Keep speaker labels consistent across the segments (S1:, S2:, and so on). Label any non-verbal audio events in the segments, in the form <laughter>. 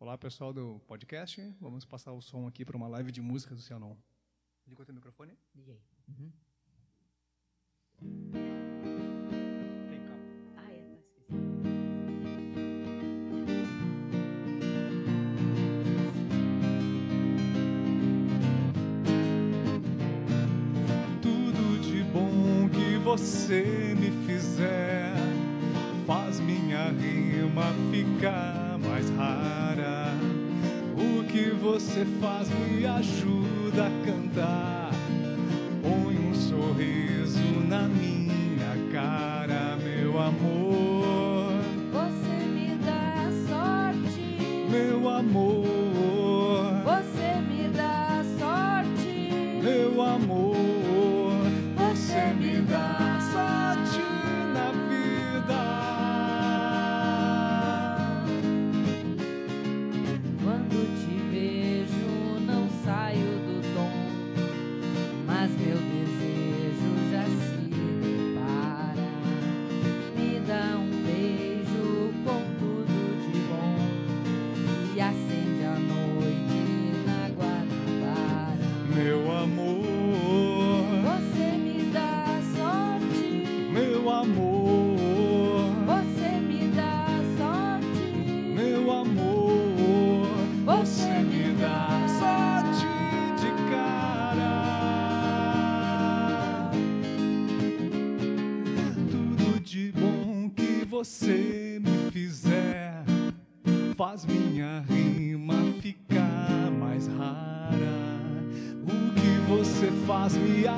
S1: Olá, pessoal do podcast. Vamos passar o som aqui para uma live de música do Cianon. Ligou teu microfone?
S2: Liguei. Uhum.
S1: Tem.
S2: Ah, é, tá, esqueci.
S1: Tudo de bom que você me fizer faz minha rima ficar mais rara. O que você faz me ajuda a cantar. Põe um sorriso na minha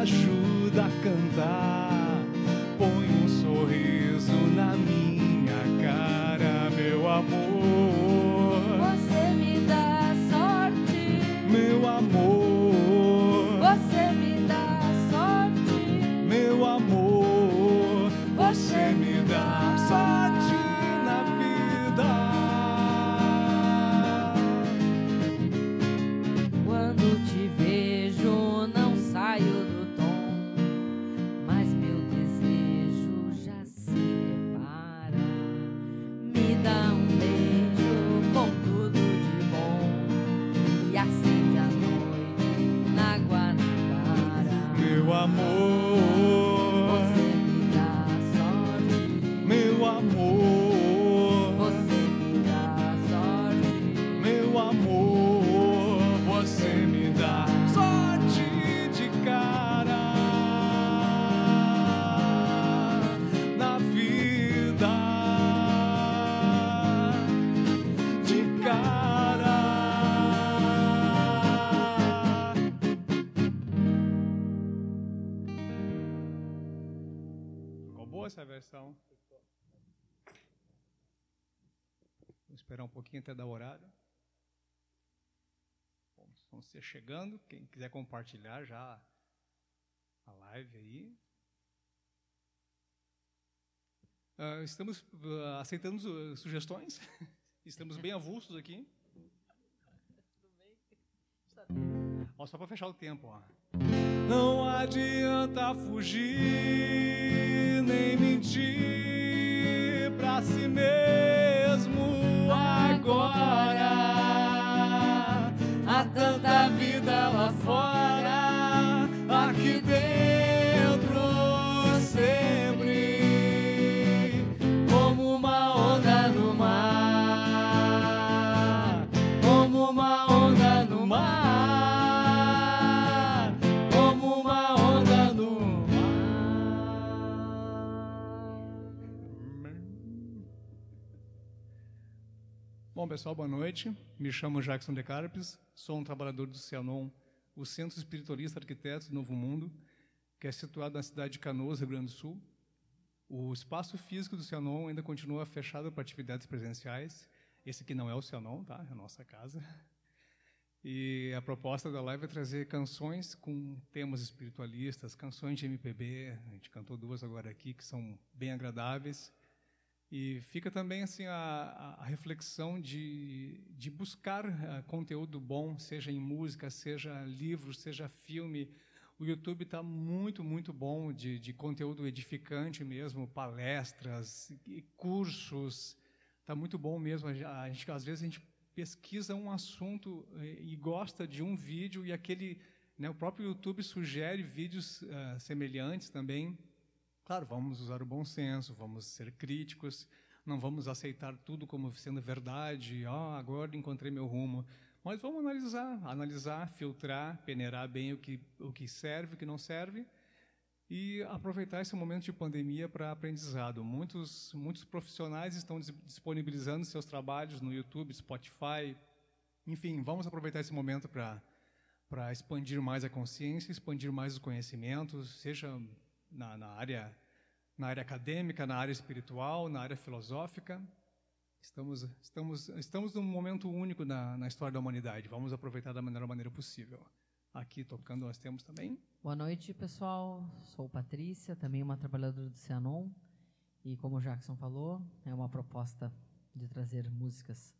S1: faz chegando. Quem quiser compartilhar já a live aí. Ah, estamos ah, aceitando sugestões. <laughs> Estamos bem avulsos aqui. Ó, só para fechar o tempo, ó. Não adianta fugir nem mentir pra si mesmo agora. Tanta vida lá fora, aqui dentro sempre, como uma onda no mar, como uma onda no mar, como uma onda no mar. Bom, pessoal, boa noite. Me chamo Jackson De Carpes, sou um trabalhador do Cianon, o Centro Espiritualista Arquitetos do Novo Mundo, que é situado na cidade de Canoas, Rio Grande do Sul. O espaço físico do Cianon ainda continua fechado para atividades presenciais. Esse aqui não é o Cianon, tá? É a nossa casa. E a proposta da live é trazer canções com temas espiritualistas, canções de MPB. A gente cantou duas agora aqui que são bem agradáveis. E fica também assim a, a- reflexão de, de buscar ah, conteúdo bom, seja em música, seja livro, seja filme. O YouTube está muito, muito bom de, de conteúdo edificante mesmo, palestras, e cursos. Está muito bom mesmo. A gente, às vezes a gente pesquisa um assunto eh, e gosta de um vídeo e aquele, né, o próprio YouTube sugere vídeos uh, semelhantes também. Claro, vamos usar o bom senso, vamos ser críticos, não vamos aceitar tudo como sendo verdade. Ah, agora encontrei meu rumo. Mas vamos analisar, analisar, filtrar, peneirar bem o que o que serve, o que não serve e aproveitar esse momento de pandemia para aprendizado. Muitos, muitos profissionais estão disponibilizando seus trabalhos no YouTube, Spotify. Enfim, vamos aproveitar esse momento para expandir mais a consciência, expandir mais os conhecimentos, seja na, na, área na área acadêmica, na área espiritual, na área filosófica. Estamos estamos estamos num momento único na, na história da humanidade. Vamos aproveitar da melhor maneira possível. Aqui tocando nós temos também.
S2: Boa noite, pessoal. Sou Patrícia, também uma trabalhadora do Cianon. E como o Jackson falou, é uma proposta de trazer músicas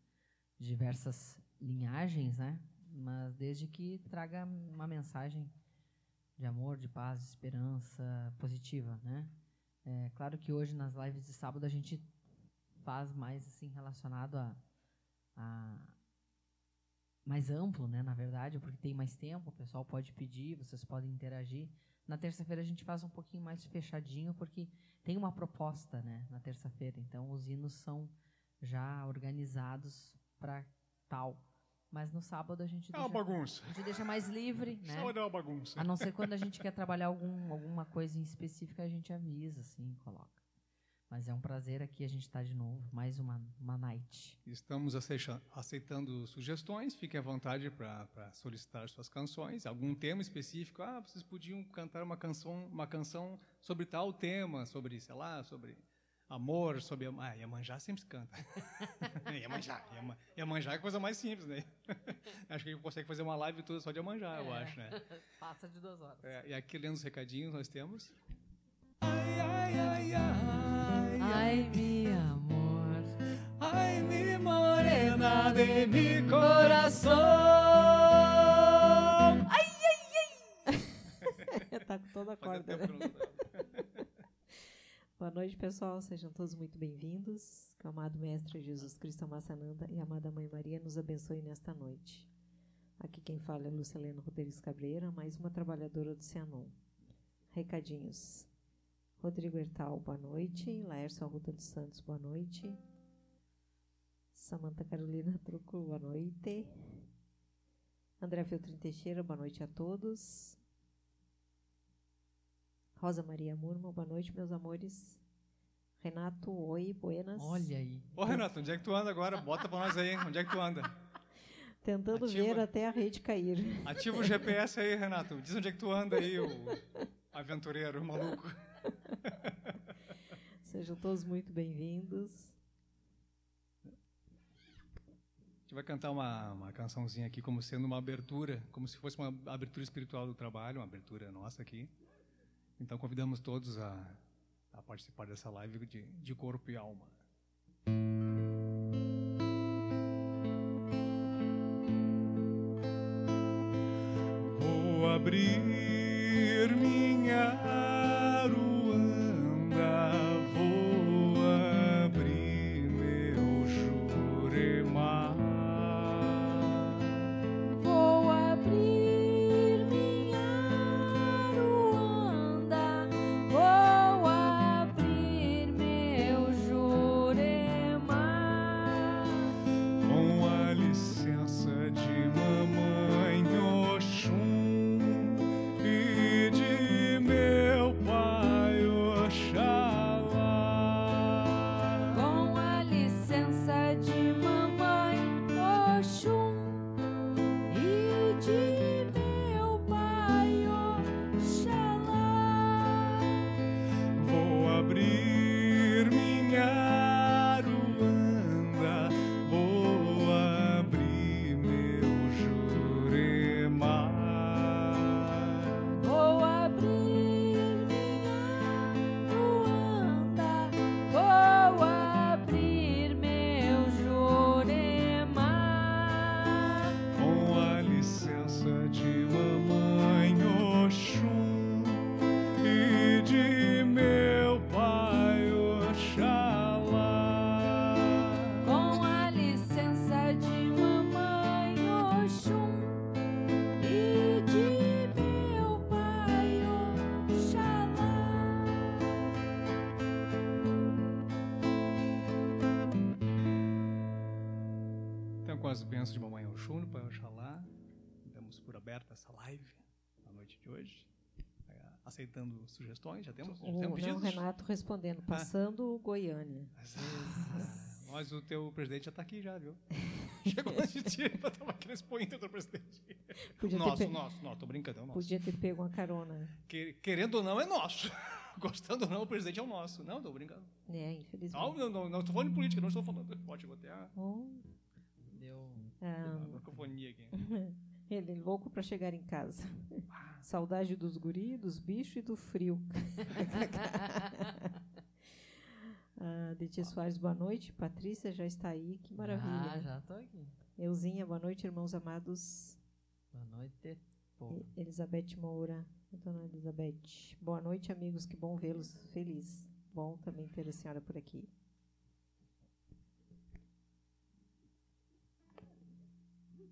S2: de diversas linhagens, né? Mas desde que traga uma mensagem de amor, de paz, de esperança positiva, né? É claro que hoje nas lives de sábado a gente faz mais assim relacionado a, a mais amplo, né, na verdade, porque tem mais tempo, o pessoal pode pedir, vocês podem interagir. Na terça-feira a gente faz um pouquinho mais fechadinho, porque tem uma proposta, né, na terça-feira. Então os hinos são já organizados para tal. Mas no sábado a gente
S1: é
S2: deixa,
S1: uma bagunça.
S2: A gente deixa mais livre, <laughs> né?
S1: Sábado é uma bagunça.
S2: A não ser quando a gente quer trabalhar algum, alguma coisa em específica, a gente avisa, assim, coloca. Mas é um prazer aqui a gente estar tá de novo, mais uma, uma night.
S1: Estamos aceitando sugestões, fiquem à vontade para solicitar suas canções. Algum tema específico, ah, vocês podiam cantar uma canção, uma canção sobre tal tema, sobre, sei lá, sobre amor, sobre... Ah, Iemanjá sempre se canta. <laughs> Iemanjá, Iemanjá é a coisa mais simples, né? <laughs> acho que a gente consegue fazer uma live toda só de Iemanjá, é. eu acho, né? <laughs>
S2: Passa de duas horas.
S1: É, e aqui, lendo os recadinhos, nós temos...
S2: Ai, ai, ai, ai, ai, mi amor,
S1: ai, mi morena de mi coração.
S2: Ai, ai, ai. tá com toda a corda. Né?
S3: Boa noite, pessoal. Sejam todos muito bem-vindos. Que o amado Mestre Jesus Cristo Massananda e a amada Mãe Maria nos abençoe nesta noite. Aqui quem fala é Lucilena Rodrigues Cabreira, mais uma trabalhadora do Cianon. Recadinhos. Rodrigo Hertal, boa noite. Laércio Arruda dos Santos, boa noite. Samanta Carolina Truco, boa noite. André Filtrin Teixeira, boa noite a todos. Rosa Maria Murma, boa noite, meus amores. Renato, oi, buenas.
S2: Olha aí.
S1: Ô, Renato, onde é que tu anda agora? Bota pra nós aí, onde é que tu anda?
S3: Tentando Ativa. ver até a rede cair.
S1: Ativa o GPS aí, Renato. Diz onde é que tu anda aí, o aventureiro, o maluco.
S3: Sejam todos muito bem-vindos.
S1: A gente vai cantar uma, uma cançãozinha aqui como sendo uma abertura, como se fosse uma abertura espiritual do trabalho, uma abertura nossa aqui. Então convidamos todos a, a participar dessa live de, de corpo e alma. Vou abrir minha Oxum, Pai Oxalá, damos por aberta essa live na noite de hoje. É, aceitando sugestões, já temos, já
S3: O,
S1: temos
S3: não,
S1: pedidos?
S3: Renato respondendo, passando Goiânia.
S1: Mas, ah, mas o teu presidente já está aqui já, viu? <laughs> Chegou antes de ti para tomar aquele expoente do presidente.
S3: Podia
S1: nosso,
S3: pe-
S1: nosso, nosso, tô brincando, é o nosso.
S3: Podia ter pego uma carona.
S1: Que- Querendo ou não, é nosso. <laughs> Gostando ou não, o presidente é o nosso. Não, tô brincando.
S3: É, infelizmente.
S1: Não, não, não, não tô falando de política, não estou falando. Pode botar a,
S3: Oh. Ah,
S1: aqui. <laughs>
S3: ele louco para chegar em casa. Saudade dos guri, dos bichos e do frio. <laughs> ah, Detia Soares, boa noite. Patrícia já está aí, que maravilha.
S4: Ah, já tô aqui.
S3: Euzinha, boa noite, irmãos amados.
S4: Boa noite. povo.
S3: E- Elizabeth Moura, dona Elizabeth. Boa noite, amigos, que bom vê-los. Feliz. Bom também ter a senhora por aqui.
S1: Tem que baixar a ca- caixa um pouquinho, só um pouquinho.
S3: Ó,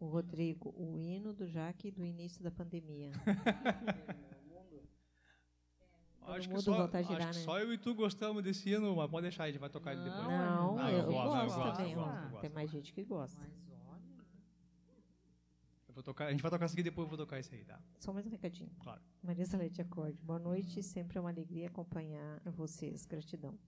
S3: O Rodrigo, o hino do Jaque do início da pandemia. <laughs>
S1: Acho que,
S3: mundo
S1: só,
S3: a
S1: acho
S3: girar,
S1: que
S3: né?
S1: só eu e tu gostamos desse hino, mas pode deixar, a gente vai tocar ele depois.
S3: Não,
S1: Ah,
S3: eu,
S1: eu gosto, eu
S3: gosto também.
S1: eu gosto, gosto.
S3: Tem mais gente que gosta.
S4: Mas olha.
S1: Eu vou tocar, a gente vai tocar isso aqui depois eu vou tocar isso aí, tá?
S3: Só mais um recadinho.
S1: Claro.
S3: Marisa Leite Acorde. Boa noite. Sempre é uma alegria acompanhar vocês. Gratidão.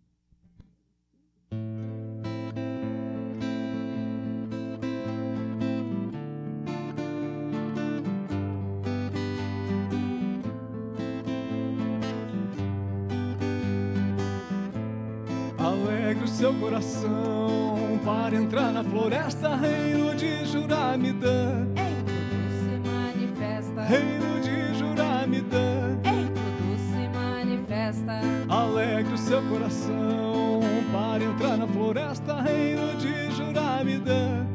S1: Seu coração para entrar na floresta, reino de Juramidã.
S4: Em tudo se manifesta.
S1: Reino de Juramidã.
S4: Em tudo se manifesta.
S1: Alegre o seu coração para entrar na floresta, reino de Juramidã.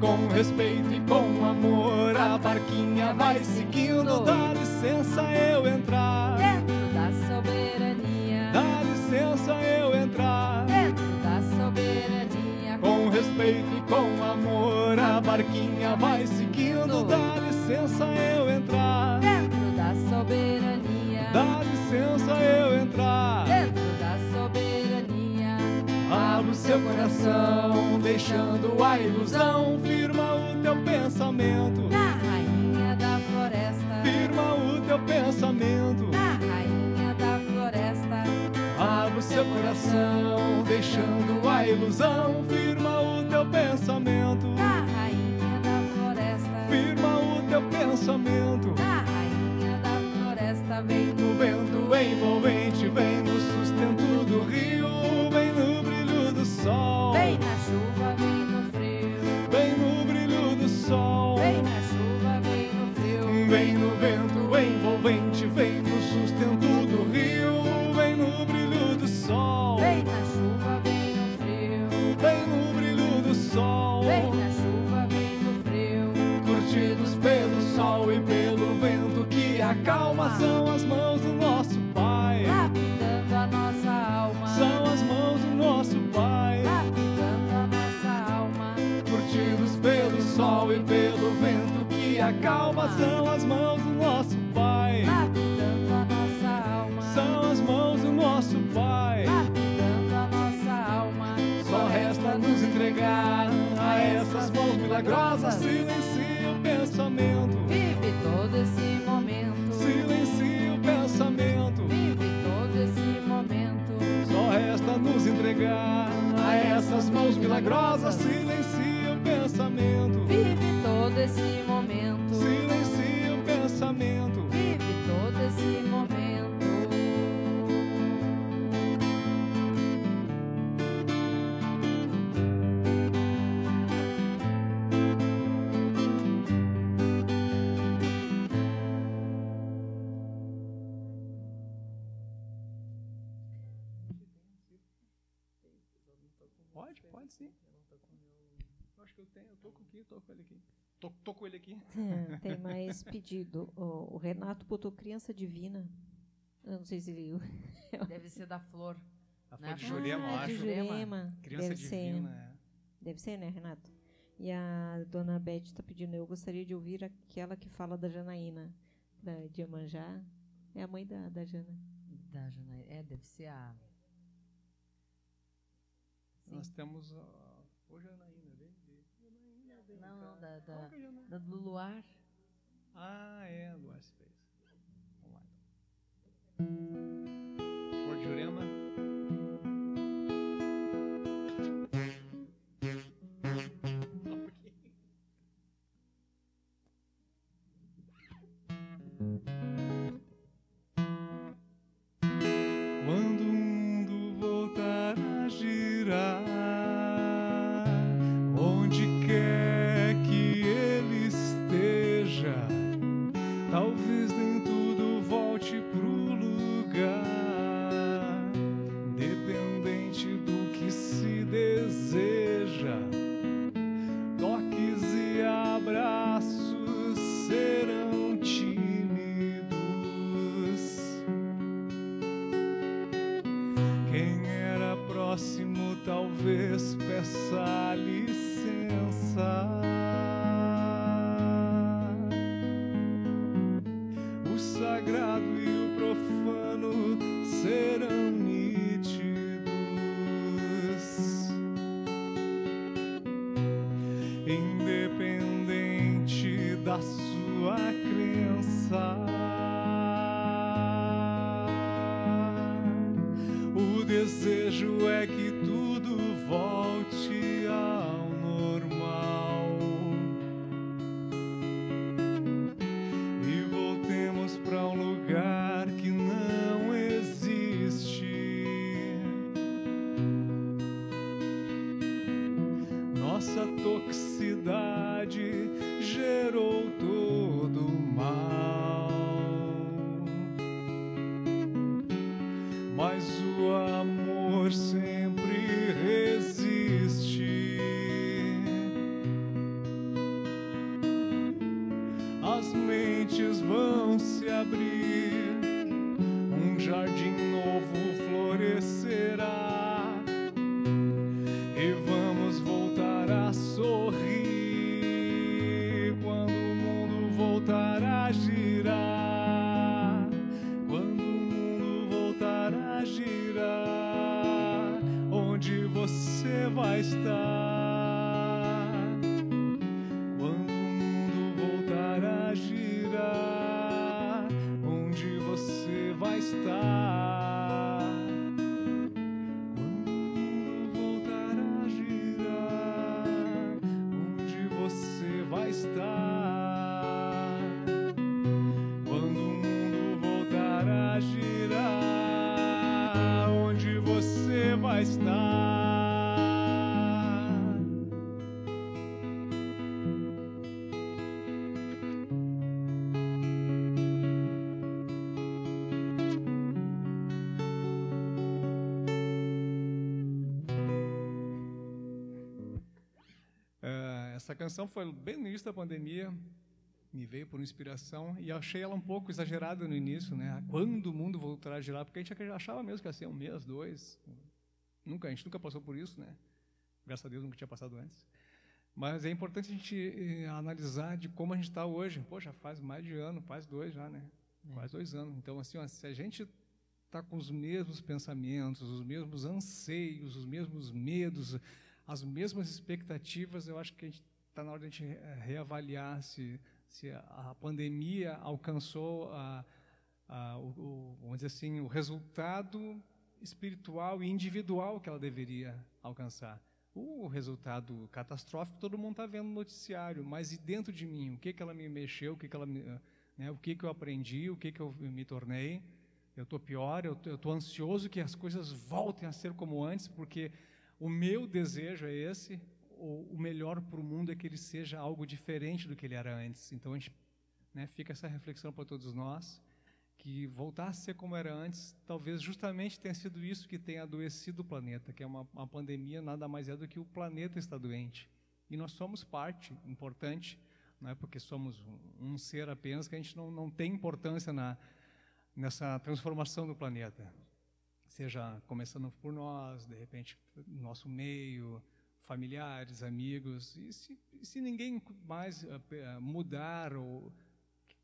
S1: Com respeito e com amor, a barquinha vai seguindo. Dá licença eu entrar.
S4: Dentro da soberania.
S1: Dá licença eu entrar.
S4: Dentro da soberania.
S1: Com respeito e com amor, a barquinha vai seguindo. Dá licença eu entrar.
S4: Dentro da soberania.
S1: Seu coração, deixando a ilusão. Firma o teu pensamento.
S4: Na rainha da floresta.
S1: Firma o teu pensamento.
S4: Na rainha da floresta.
S1: Abra o seu coração, deixando a ilusão. Firma o teu pensamento.
S4: Na rainha da floresta.
S1: Firma o teu pensamento.
S4: Na rainha da floresta. Vem
S1: No vento envolvente, vem no sustento do rio, sol.
S4: Vem na chuva, vem no frio.
S1: Vem no brilho do sol.
S4: Vem na chuva, vem no frio.
S1: Vem no vento envolvente, vem no sustento do rio, vem no brilho do sol.
S4: Vem na chuva, vem no frio.
S1: Vem no brilho do sol.
S4: Vem na chuva, vem no frio.
S1: Curtidos pelo sol e pelo vento que acalma, são
S4: a
S1: essas mãos milagrosas. Silencia o pensamento.
S4: Vive todo esse momento.
S1: Silencia o pensamento.
S4: Vive todo esse momento.
S1: Tô, tô com ele aqui.
S3: É, tem <laughs> mais pedido. O, o Renato botou criança divina. Eu não sei se viu. <laughs>
S2: Deve ser da flor.
S1: A
S2: Né?
S1: flor de Jurema,
S3: ah, de
S1: acho.
S3: Jurema.
S1: Criança
S3: Deve ser.
S1: divina. é.
S3: Deve ser, né, Renato? E a dona Beth está pedindo, eu gostaria de ouvir aquela que fala da Janaína, da de Iemanjá. É a mãe da, da Jana.
S2: Da Janaína. É, deve ser a.
S1: Nós temos. a Ô, Janaína, vem. vem. Janaína, vem
S2: Não,
S1: cá.
S2: não, da, da, da do luar.
S1: Ah, é, Luar se fez. Vamos lá. então. Talvez essa canção foi bem no início da pandemia, me veio por inspiração e achei ela um pouco exagerada no início, né? Quando o mundo voltará a girar, porque a gente achava mesmo que ia ser um mês, dois. Nunca, a gente nunca passou por isso, né? Graças a Deus nunca tinha passado antes. Mas é importante a gente eh, analisar de como a gente está hoje. Poxa, faz mais de ano, faz dois já, né?
S2: É.
S1: Quase dois anos. Então, assim, ó, se a gente está com os mesmos pensamentos, os mesmos anseios, os mesmos medos, as mesmas expectativas, eu acho que está na hora de a gente eh, reavaliar se, se a, pandemia alcançou a, a, o, o, vamos dizer assim, o resultado espiritual e individual que ela deveria alcançar. O resultado catastrófico todo mundo está vendo no noticiário, mas e dentro de mim, o que que ela me mexeu, o que que ela me, eh, né, o que que eu aprendi, o que que eu me tornei? Eu estou pior, eu estou ansioso que as coisas voltem a ser como antes, porque o meu desejo é esse, o, melhor para o mundo é que ele seja algo diferente do que ele era antes. Então, a gente, né, fica essa reflexão para todos nós que voltasse a ser como era antes, talvez justamente tenha sido isso que tenha adoecido o planeta, que é uma, uma pandemia nada mais é do que o planeta está doente. E nós somos parte importante, não é porque somos um, um ser apenas que a gente não, não tem importância na, nessa transformação do planeta. Seja começando por nós, de repente, nosso meio, familiares, amigos, e se, se ninguém mais uh, mudar ou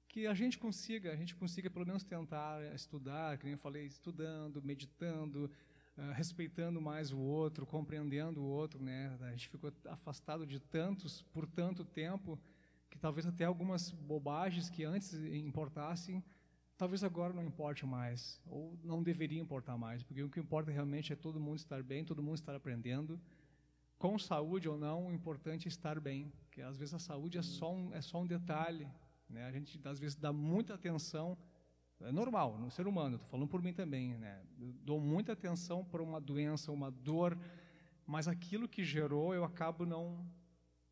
S1: que a gente consiga, a gente consiga pelo menos tentar estudar, nem eu falei, estudando, meditando, uh, respeitando mais o outro, compreendendo o outro, né? A gente ficou afastado de tantos por tanto tempo que talvez até algumas bobagens que antes importassem, talvez agora não importe mais ou não deveria importar mais, porque o que importa realmente é todo mundo estar bem, todo mundo estar aprendendo com saúde ou não, o importante é estar bem, porque às vezes a saúde é só um, é só um detalhe, né? A gente às vezes dá muita atenção, é normal, no ser humano, estou falando por mim também, né? Dou muita atenção para uma doença, uma dor, mas aquilo que gerou eu acabo não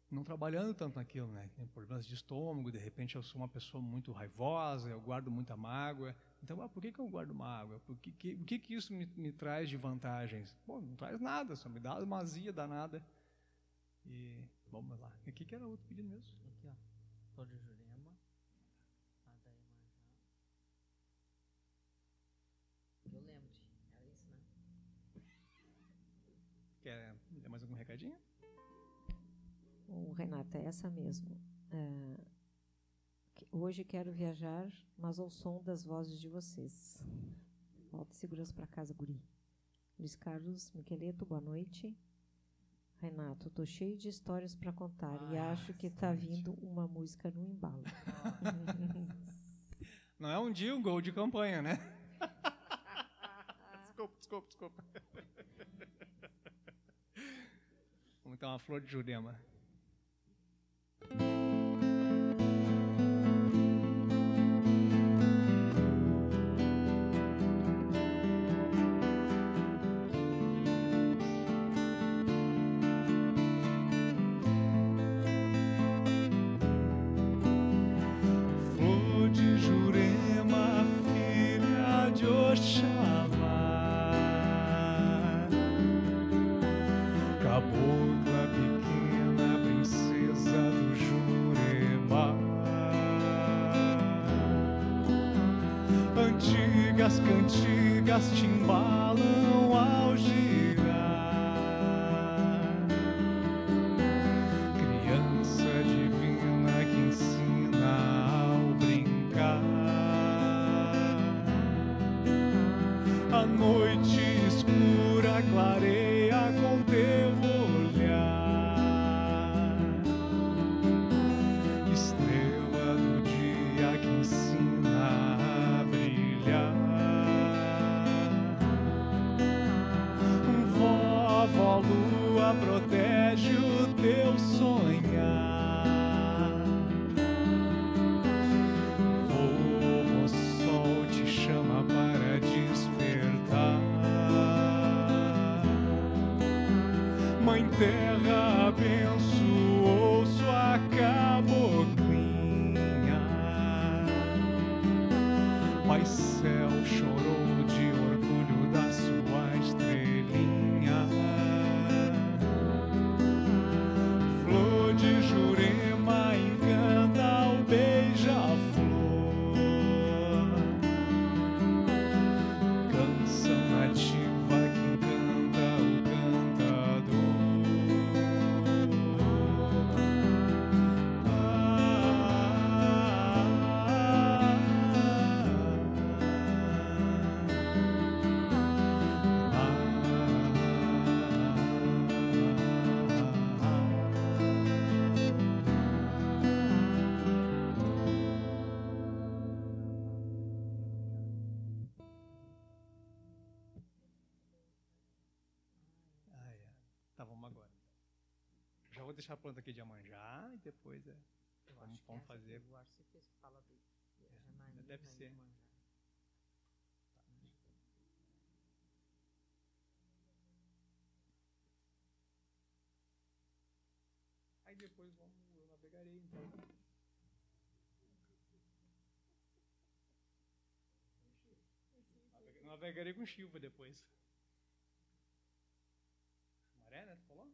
S1: não trabalhando tanto naquilo, né? Tem problemas de estômago, de repente eu sou uma pessoa muito raivosa, eu guardo muita mágoa. Então, ah, por que, que eu guardo mágoa? Por que, que, o que, que isso me, me traz de vantagens? Bom, não traz nada, só me dá uma azia danada. E vamos lá. O que, que era outro pedido mesmo?
S2: Aqui, ó. Flor de Jurema. Adaí Eu lembro. Era isso, né?
S1: Quer mais algum recadinho?
S3: O Renata, é essa mesmo. É, hoje quero viajar, mas ao som das vozes de vocês. Volta segurança para casa, guri. Luiz Carlos Miqueleto, boa noite. Renato, estou cheio de histórias para contar ah, e acho que está vindo uma música no embalo. <laughs>
S1: Não é um jingle de campanha, né? <laughs> desculpa, desculpa, desculpa. Vamos dar uma flor de Jurema. Pronto aqui de Amanjá e depois é, vamos, vamos fazer.
S2: Eu acho que você fala do
S1: é, Deve ser. Aí depois vamos, eu navegarei então. Navegarei com Chiva depois. Maré, né? Tu falou?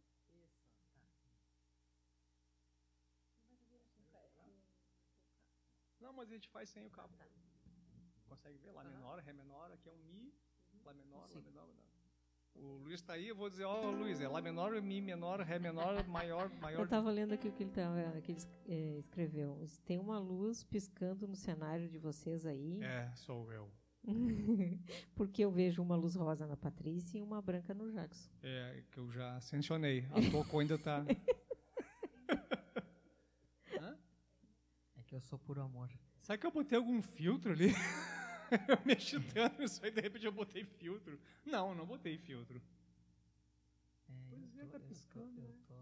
S1: Não, mas a gente faz sem o cabo. Consegue ver? Lá menor, Ré menor, aqui é um Mi, Lá menor, Lá menor, Lá menor. O Luiz está aí, eu vou dizer, ó, oh, Luiz, é Lá menor, Mi menor, Ré menor, <laughs> maior, maior.
S4: Eu estava lendo aqui o que ele, tava, que ele é, escreveu. Tem uma luz piscando no cenário de vocês aí.
S1: É, sou eu. <laughs>
S4: Porque eu vejo uma luz rosa na Patrícia e uma branca no Jackson.
S1: É, que eu já sancionei. A pouco ainda está. <laughs>
S2: é sou puro amor.
S1: Sabe que eu botei algum filtro ali? <laughs> eu mexi tanto isso aí, de repente eu botei filtro. Não, não botei filtro.
S2: É, pois é, tá piscando. Eu tô,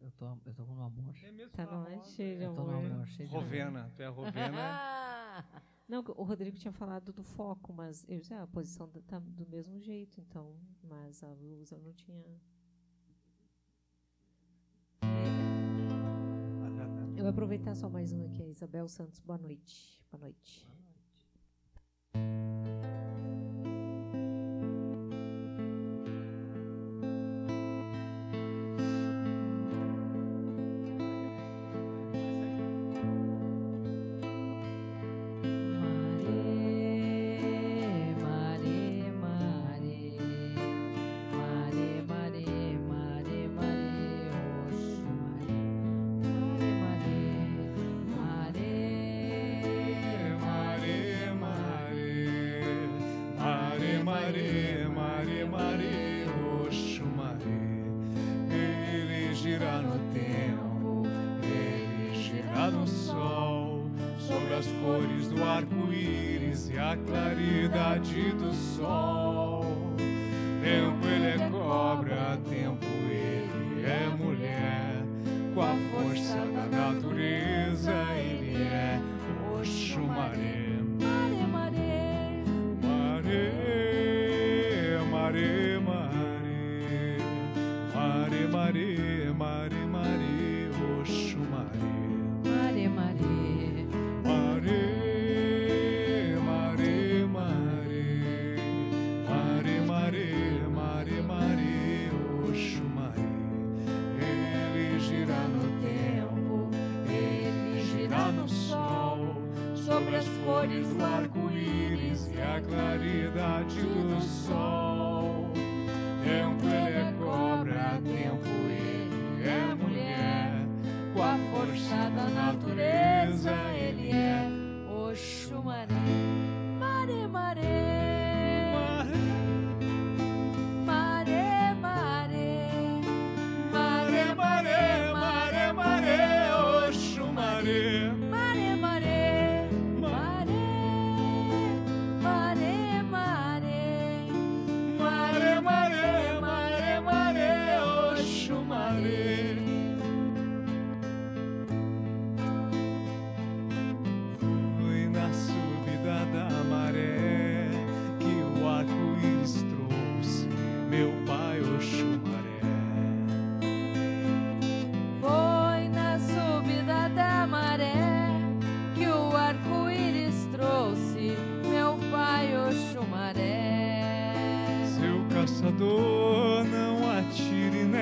S2: eu tô, eu tô, no amor.
S1: É mesmo,
S4: tá, não é cheio de
S2: amor. Eu tô no amor, cheio
S1: de Rovena, amor. tu é a Rovena. <laughs>
S4: Não, o Rodrigo tinha falado do foco, mas eu disse, ah, a posição tá do mesmo jeito, então, mas a luz eu não tinha. Eu vou aproveitar só mais um aqui, a Isabel Santos. Boa noite. Boa noite.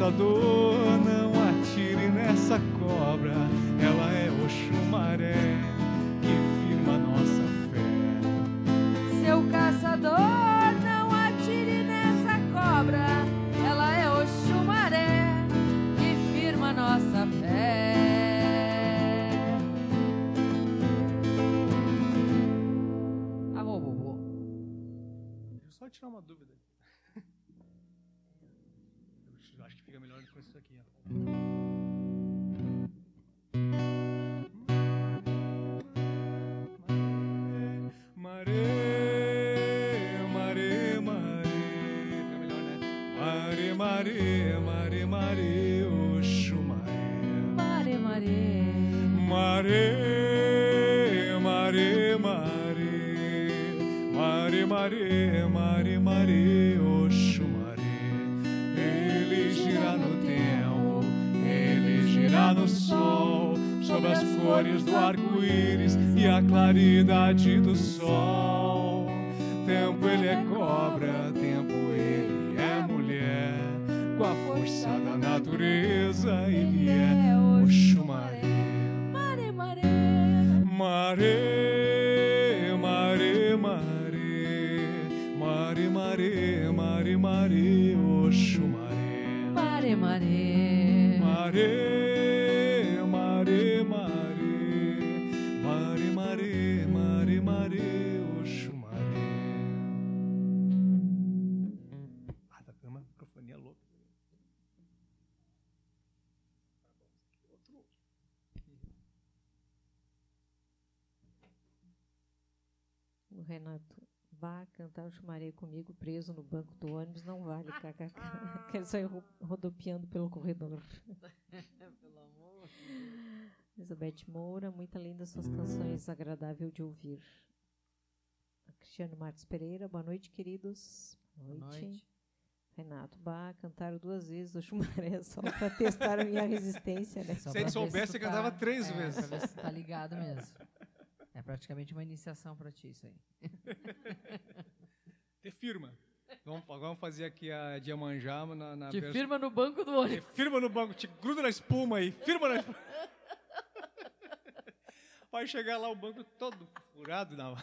S1: ó.
S3: Vá cantar o chumaré comigo preso no banco do ônibus, não vale, kkk. Quero sair ro- rodopiando pelo corredor. <laughs>
S2: Pelo amor.
S3: Elizabeth Moura, muita linda suas canções, agradável de ouvir. A Cristiano Marcos Pereira, boa noite, queridos.
S2: Boa noite.
S3: Renato, vá, cantaram duas vezes o chumaré <laughs> só para testar a minha resistência, né?
S2: Só
S1: Se ele soubesse, ele cantava três
S2: é,
S1: vezes.
S2: Pra ver se tu tá ligado mesmo. <laughs> É praticamente uma iniciação pra ti isso aí. <laughs>
S1: Te firma. Vamos, agora vamos fazer aqui a Diamanjá na, na
S2: Te firma no banco do
S1: Te
S2: ônibus.
S1: firma no banco, te gruda na espuma aí, firma na espuma. <laughs> Vai chegar lá o banco todo furado na...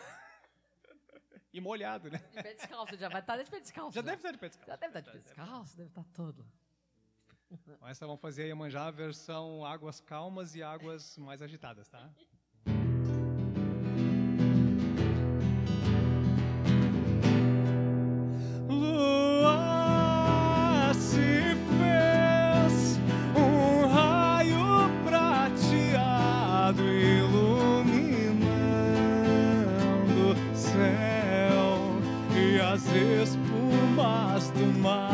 S1: e molhado, né?
S2: De pé descalço, já vai estar de pé descalço.
S1: Já deve estar de pé descalço.
S2: Já deve estar de pé descalço, deve estar todo.
S1: Então, Essa vamos fazer a Iemanjá versão águas calmas e águas mais agitadas, tá? Do mar.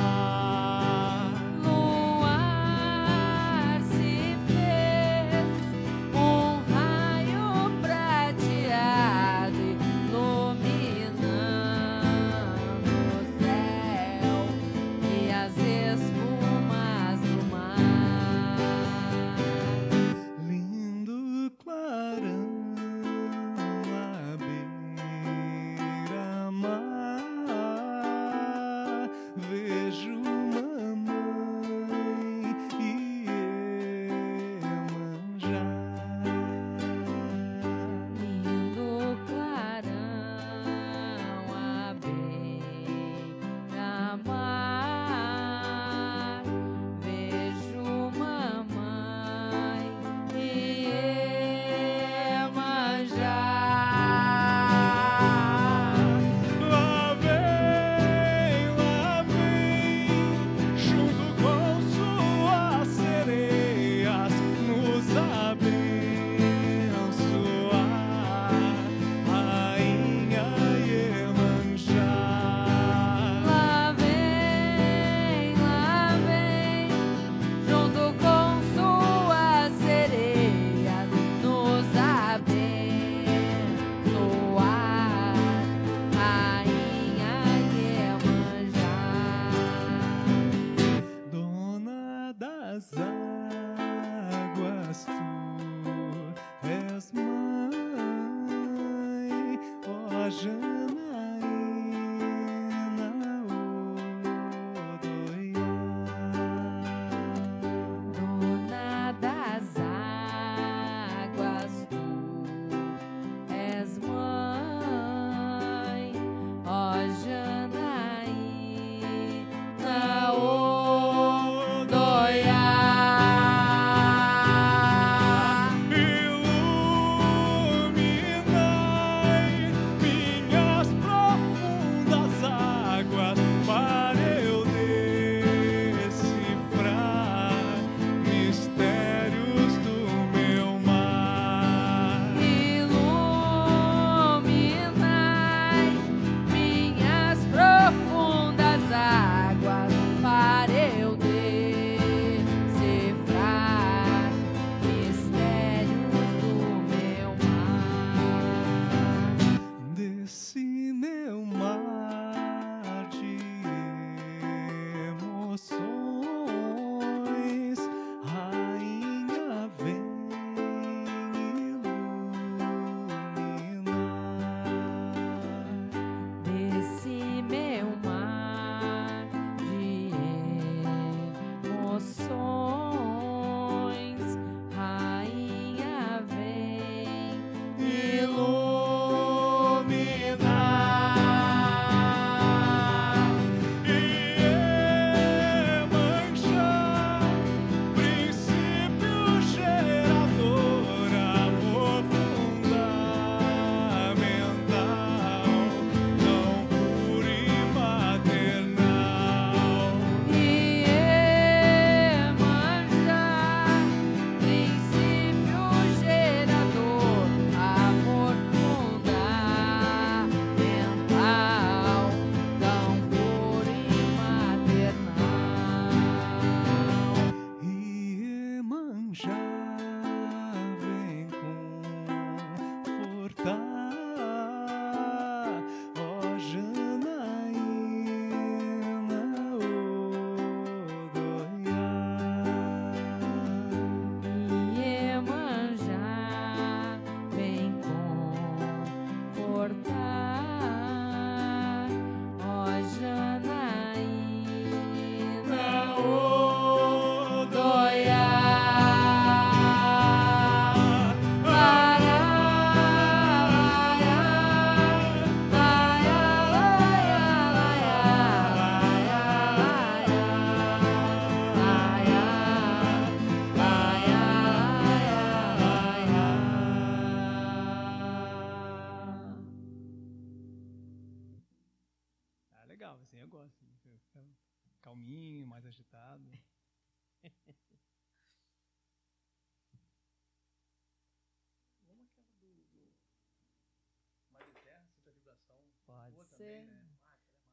S2: Pode ser. Também, né?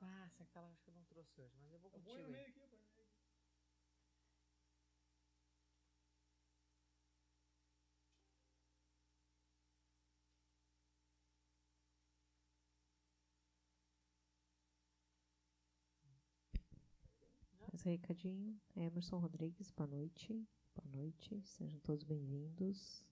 S2: Ah, aquela acho que eu não trouxe hoje, mas eu vou contigo. Eu vou aqui,
S1: Mais recadinho. Emerson Rodrigues, boa noite. Boa noite, sejam todos bem-vindos.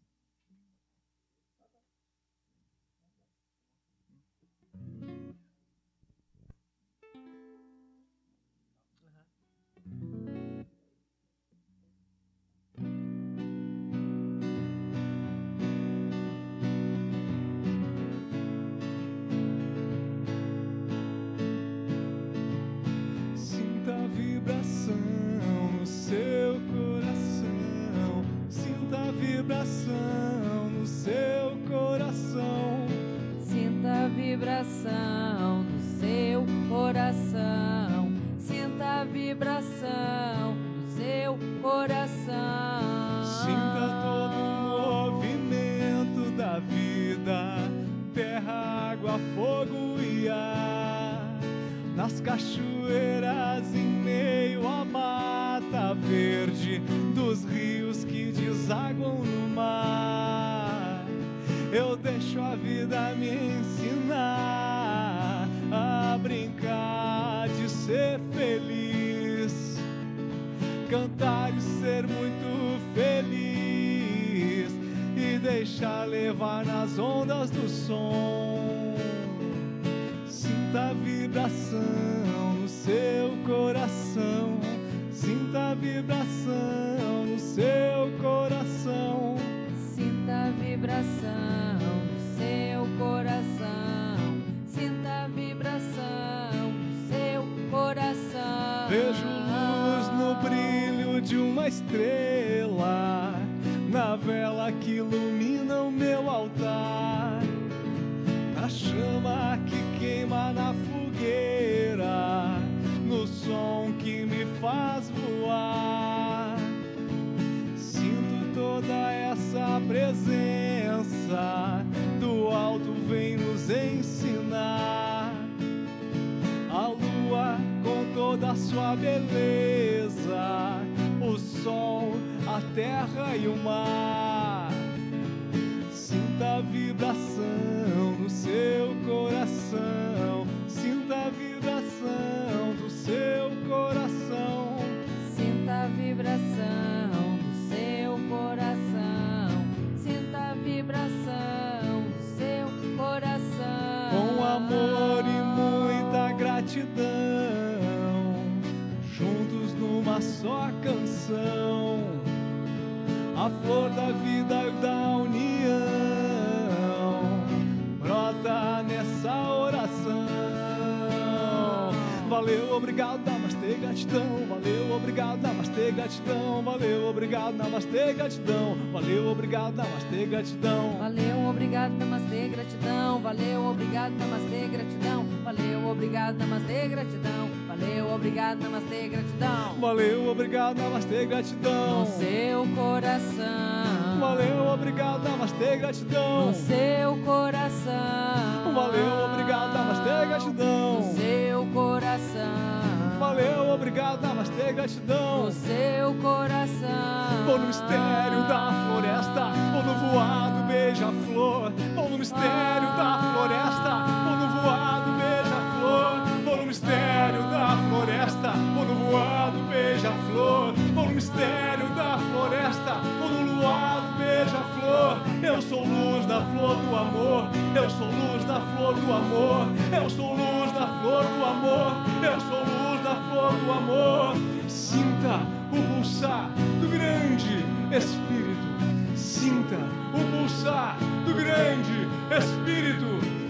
S4: Namastê, gratidão. Valeu, obrigado, namastê, gratidão.
S2: Valeu, obrigado, namastê, gratidão. Valeu, obrigado, namastê, gratidão. Valeu, obrigado, namastê, gratidão. Valeu, obrigado, namastê, gratidão.
S4: Valeu, obrigado, namastê, gratidão.
S2: No seu coração.
S4: Valeu, obrigado, namastê, gratidão.
S2: No seu coração.
S4: Valeu, obrigado, namastê, gratidão.
S2: No seu coração.
S4: Valeu, obrigado, namastê, gratidão.
S2: No seu coração.
S4: Vou no mistério da floresta, vou no voado beija-flor. Vou no mistério da floresta, vou no voado beija-flor. Vou no mistério da floresta, vou no voado beija-flor. Vou no mistério da floresta, vou no voado beija-flor. Eu sou luz da flor do amor, eu sou luz da flor do amor. Eu sou luz da flor do amor, eu sou luz da flor do amor. Sinta o pulsar do grande Espírito. Sinta o pulsar do grande Espírito.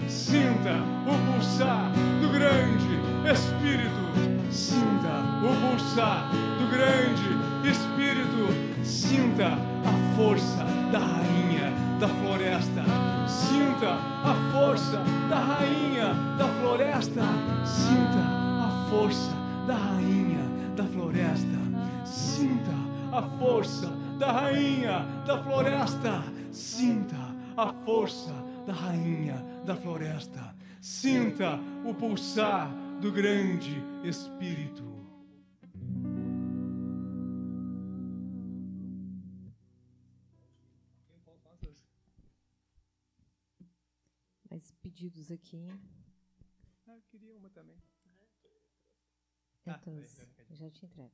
S4: Sinta o pulsar do grande Espírito. Sinta o pulsar do grande Espírito. Sinta a força da rainha da floresta. Sinta a força da rainha da floresta. Sinta a
S1: força da rainha da floresta. Sinta a força da rainha da floresta. Sinta a força da rainha da floresta. Sinta o pulsar do grande Espírito.
S3: Mais pedidos aqui. Então,
S1: Ah,
S3: já te entrego.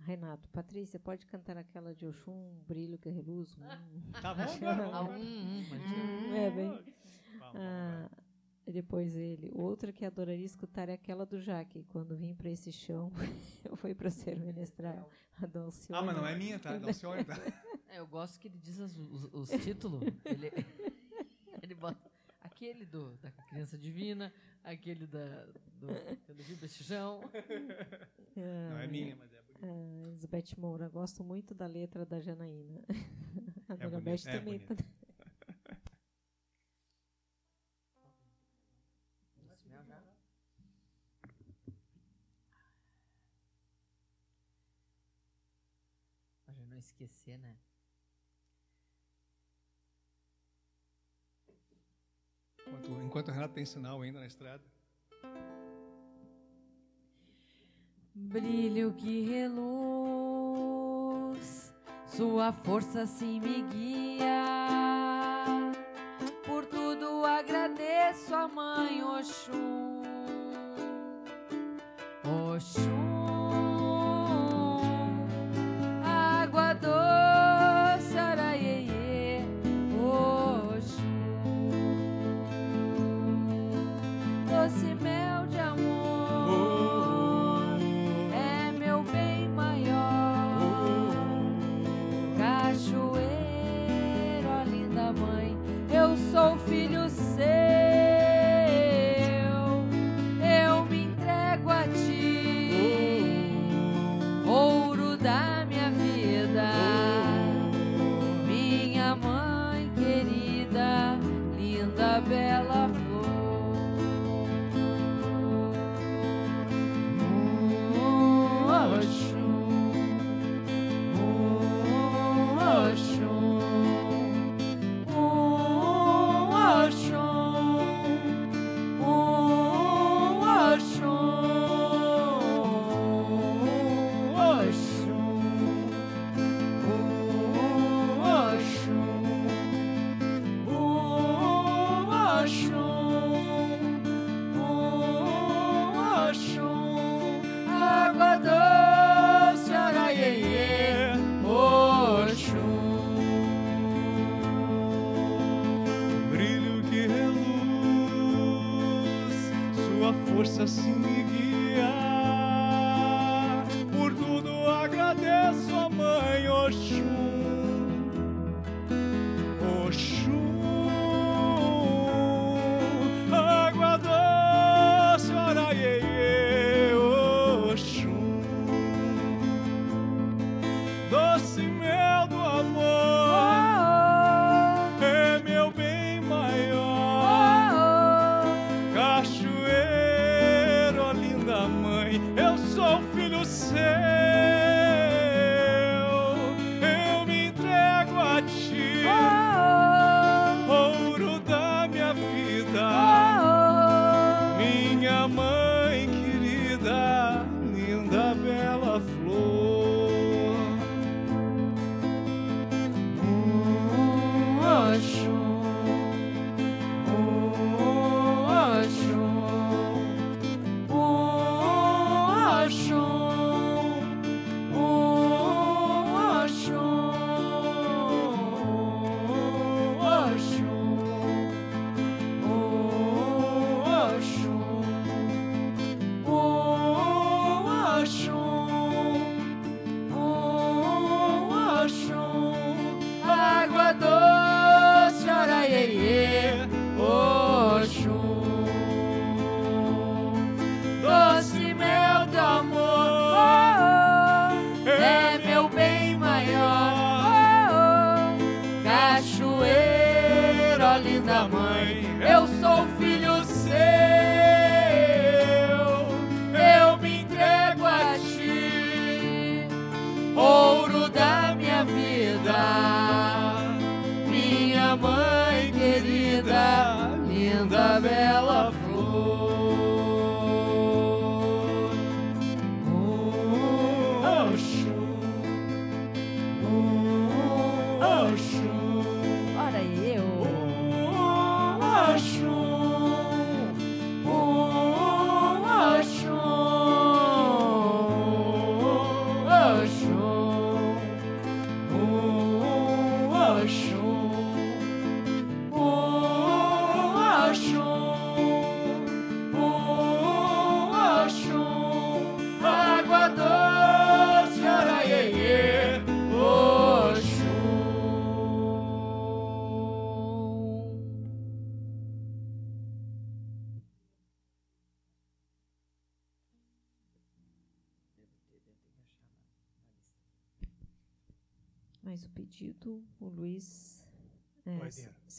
S3: Renato, Patrícia, pode cantar aquela de Oxum, Brilho que reluz? Hum.
S1: Tá bom,
S4: Ah,
S1: agora.
S4: hum, hum,
S3: É, bem.
S1: Vamos,
S3: Ah, depois ele. Outra que adoraria escutar é aquela do Jaque. Quando vim para esse chão, <laughs> eu fui para ser menestral. A Dalcione.
S1: Ah, mas não é minha, tá? Não olha, tá? <laughs>
S4: É, eu gosto que ele diz as- os, os títulos. Ele, <laughs> ele bota aquele do, da criança divina, aquele da, do esse chão. <laughs>
S1: Não é minha, mas é bonita.
S3: Ah, Elizabeth Moura, gosto muito da letra da Janaína. <laughs> A
S1: É
S3: dona Beth
S1: é
S3: também.
S4: Pra gente não esquecer, né?
S1: Enquanto, enquanto o Renato tem sinal ainda na estrada.
S4: Brilho que reluz, sua força sim me guia. Por tudo agradeço a mãe Oxum. Oxum,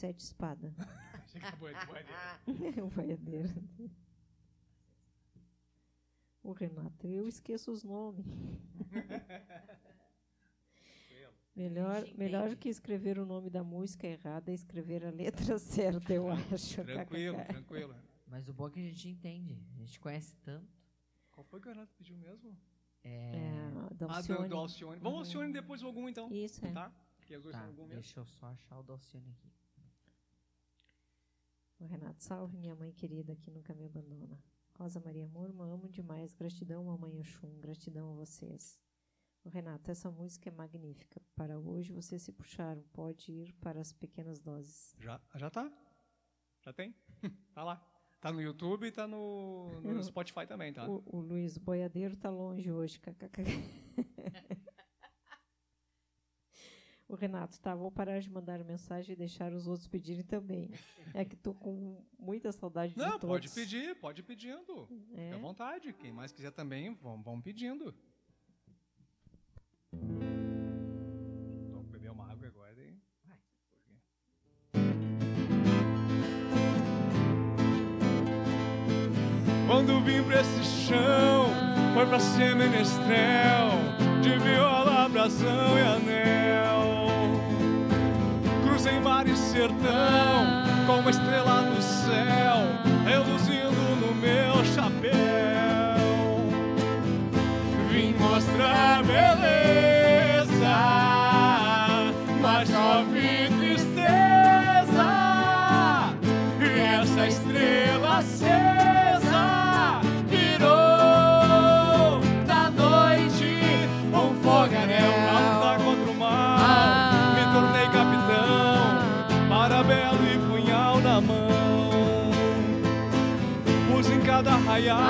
S4: é,
S3: Sete Espada. o boiadeiro. O Renato, eu esqueço os nomes. <laughs> melhor, melhor que escrever o nome da música errada é escrever a letra <laughs> certa, eu acho.
S1: Tranquilo, tranquilo.
S4: Mas o bom é que a gente entende. A gente conhece tanto.
S1: Qual foi que o Renato pediu mesmo?
S3: É, é
S1: do Alcione. Ah, do, do Alcione. Vamos ao Alcione depois o algum então.
S3: Isso, é.
S1: Tá? Que as duas
S4: tá, são Deixa eu só achar o do Alcione aqui.
S3: O Renato, salve minha mãe querida que nunca me abandona. Rosa Maria Murma, amo demais. Gratidão, mamãe Oxum. Gratidão a vocês. O Renato, essa música é magnífica. Para hoje vocês se puxaram. Pode ir para as pequenas doses.
S1: Já, já tá. Já tem. <laughs> tá lá. Tá no YouTube e tá no, no <laughs> Spotify também, tá?
S3: O, o Luiz Boiadeiro tá longe hoje. <laughs> o Renato, tá, vou parar de mandar mensagem e deixar os outros pedirem também. É que tô com muita saudade
S1: Não,
S3: de todos.
S1: Não, pode pedir, pode ir pedindo. É? Fique à vontade. Quem mais quiser também, vão, vão pedindo. Vou beber uma água agora e... Quando vim pra esse chão, foi pra ser menestrel, de viola, brasão e anel. Cruzei mar e sertão, com uma estrela no céu, reluzindo no meu chapéu. Vim mostrar beleza, mas só vi tristeza. E essa estrela acesa. Cada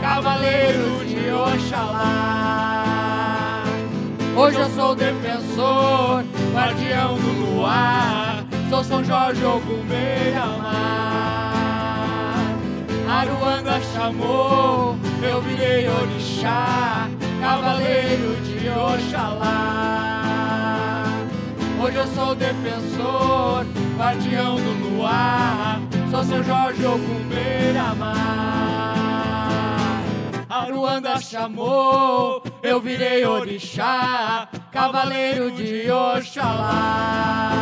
S4: cavaleiro de Oxalá. Hoje eu sou defensor, guardião do luar, sou São Jorge Ogum Beira-Mar. Aruanda chamou, eu virei orixá, cavaleiro de Oxalá. Hoje eu sou defensor, guardião do luar, sou São Jorge Ogum Beira-Mar. Aruanda chamou, eu virei orixá, cavaleiro de Oxalá.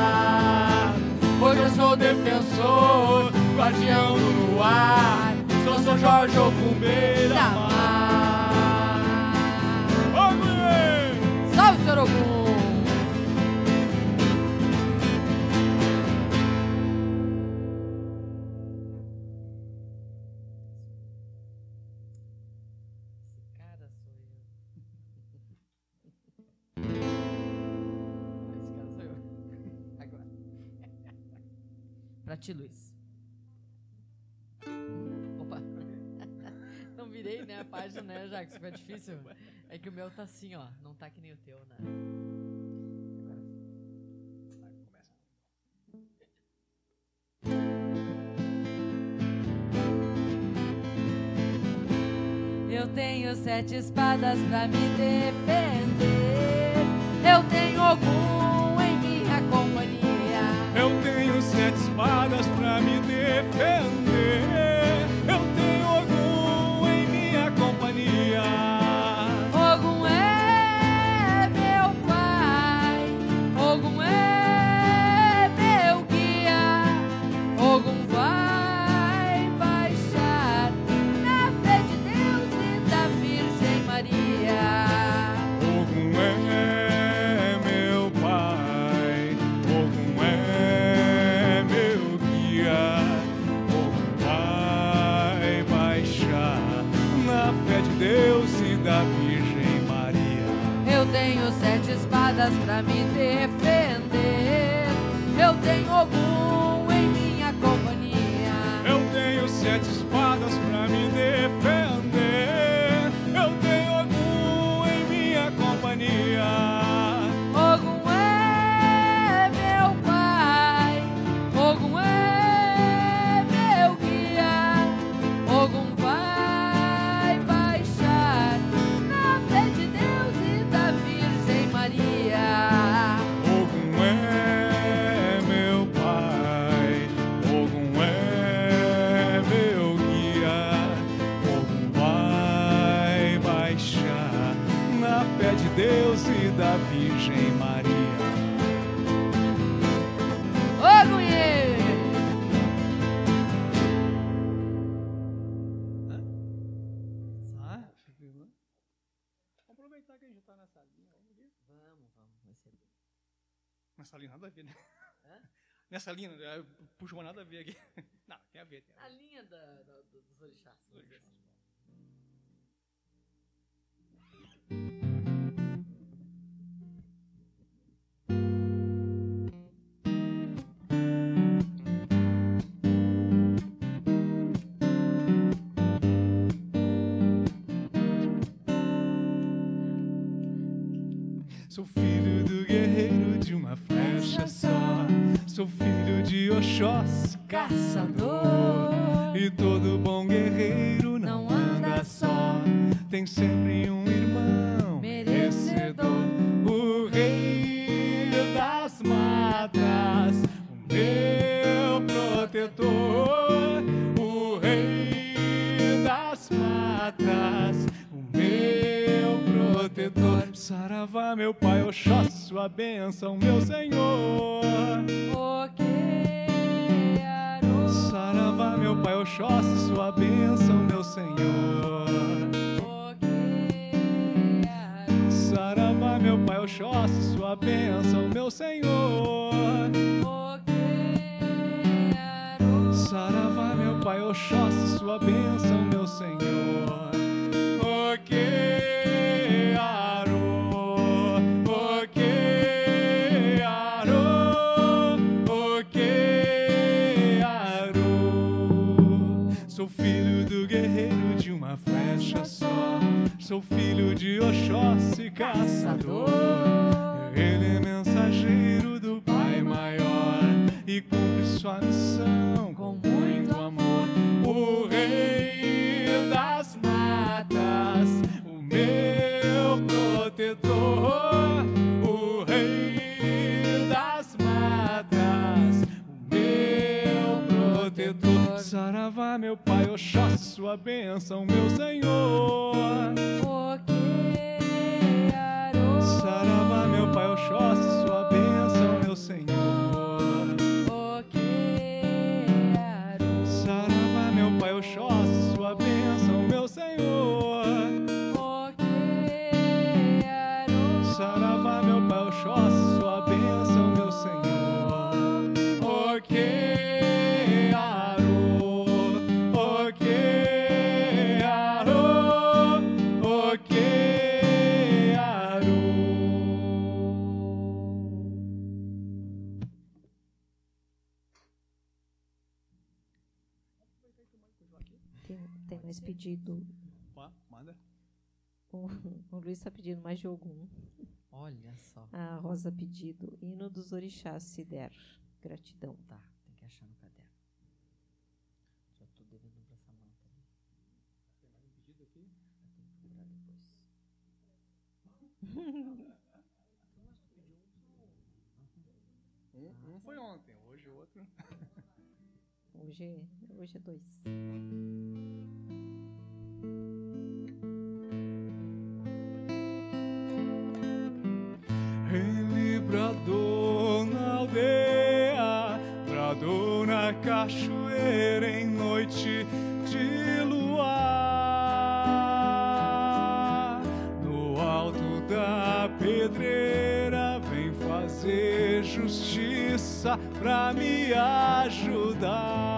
S4: Hoje eu sou defensor, guardião do luar, sou São Jorge Ogum Beira-Mar. Salve, Senhor Para ti, Luiz. Opa. <laughs> Não virei, né, a página, né, Jacques? Fica difícil. É que o meu tá assim, ó. Não tá que nem o teu, né?
S2: Eu tenho
S1: sete espadas pra me defender.
S2: Eu tenho algum em minha companhia.
S1: Eu tenho sete espadas para me defender. Nada a ver, né? Hã? <laughs> Nessa linha, puxa uma nada a ver aqui. <laughs> Não, tem a ver. Tem
S2: a, a linha da, da, dos orixás. Dos orixás.
S1: Sou filho de Oxóssi, caçador.
S3: Jesus está pedindo mais de algum.
S2: Olha só.
S3: A Rosa pedido. Hino dos orixás, se der. Gratidão.
S2: Tá, tem que achar no caderno. Já estou devendo para essa mão também.
S1: Tem mais um pedido aqui? Eu tenho que procurar depois. <laughs> Um foi ontem, hoje o outro.
S3: Hoje, é, hoje é dois. <laughs>
S1: cachoeira em noite de luar. No alto da pedreira vem fazer justiça pra me ajudar.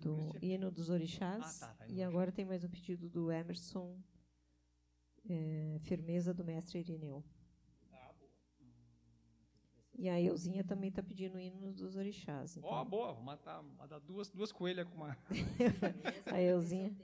S3: do Hino dos Orixás.
S1: Ah, tá, tá
S3: e agora tem mais um pedido do Emerson, é, Firmeza do Mestre Irineu. Ah, hum, e a Euzinha também está pedindo o Hino dos Orixás.
S1: Ó,
S3: então.
S1: oh, boa, vou matar, matar duas, duas coelhas com uma. <laughs> <laughs>
S3: a Euzinha.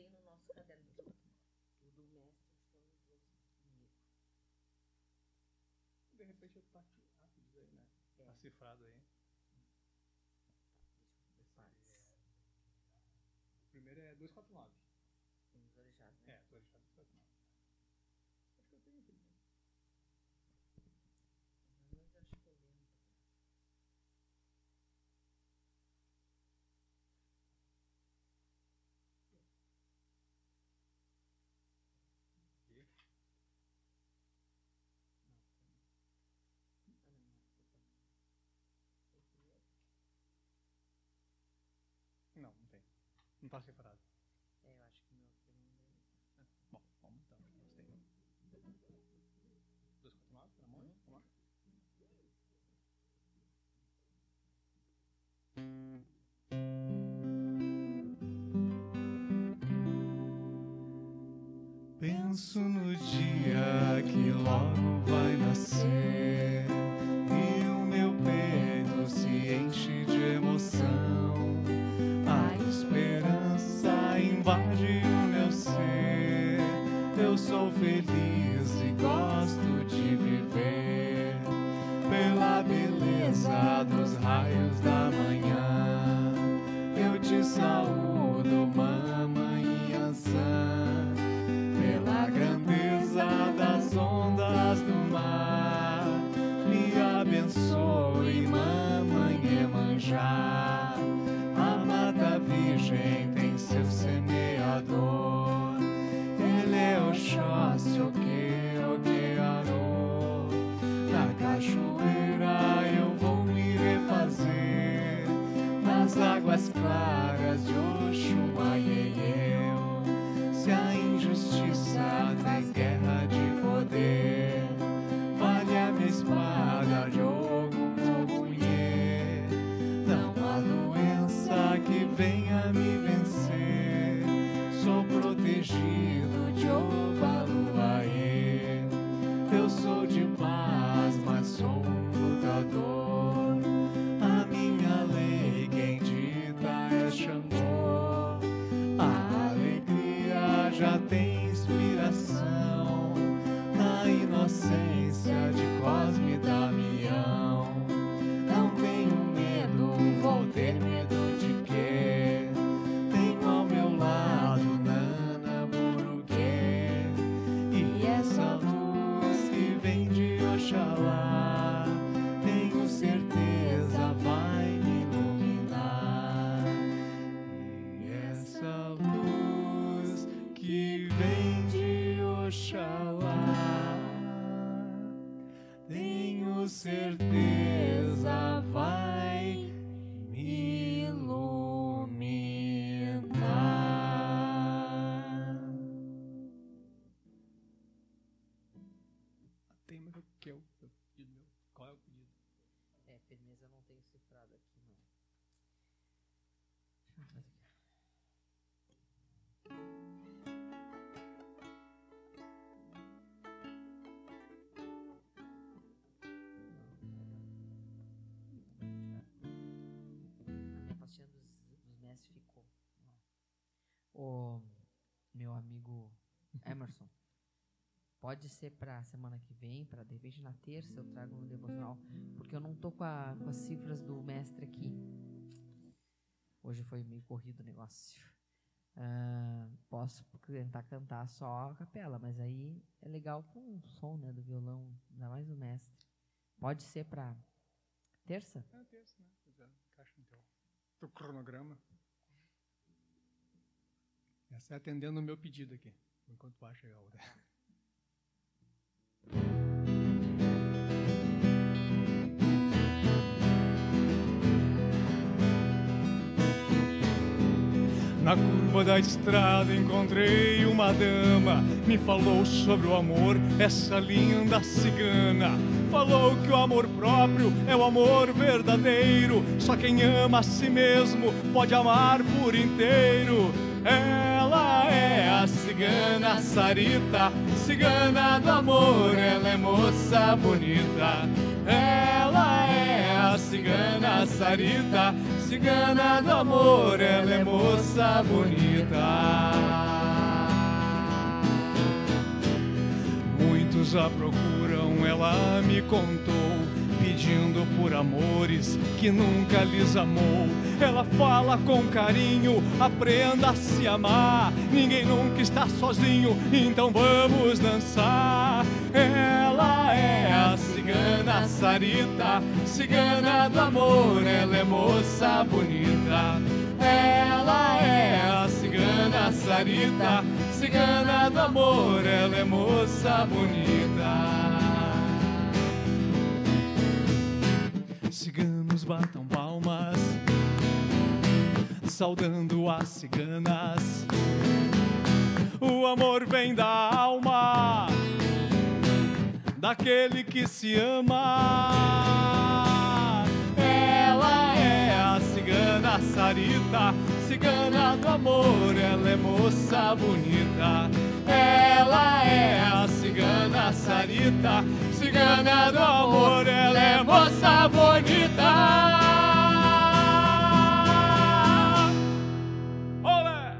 S1: Não tá separado.
S2: É, eu acho que não.
S1: Tá bom, vamos então. Tá uhum. Vamos lá. Penso no dia que logo vai nascer.
S2: Pode ser pra semana que vem, pra de repente na terça eu trago no devocional, porque eu não tô com, a- com as cifras do mestre aqui. Hoje foi meio corrido o negócio. Ah, posso tentar cantar só a capela, mas aí é legal com o som né, do violão, ainda mais do mestre. Pode ser pra terça?
S1: É terça, né? É, encaixa no teu cronograma. Essa é atendendo o meu pedido aqui, enquanto vai chegar a outra. Na curva da estrada encontrei uma dama, me falou sobre o amor, essa linda cigana. Falou que o amor próprio é o amor verdadeiro, só quem ama a si mesmo pode amar por inteiro. Ela cigana Sarita, cigana do amor, ela é moça bonita. Ela é a cigana Sarita, cigana do amor, ela é moça bonita. Muitos a procuram, ela me contou, pedindo por amores que nunca lhes amou. Ela fala com carinho, aprenda a se amar. Ninguém nunca está sozinho, então vamos dançar. Ela é a cigana Sarita, cigana do amor, ela é moça bonita. Ela é a cigana Sarita, cigana do amor, ela é moça bonita. Batam palmas, saudando as ciganas. O amor vem da alma daquele que se ama. Ela é a cigana Sarita, cigana do amor, ela é moça bonita. Ela é a cigana Sarita, cigana do amor, ela é moça bonita. Olé!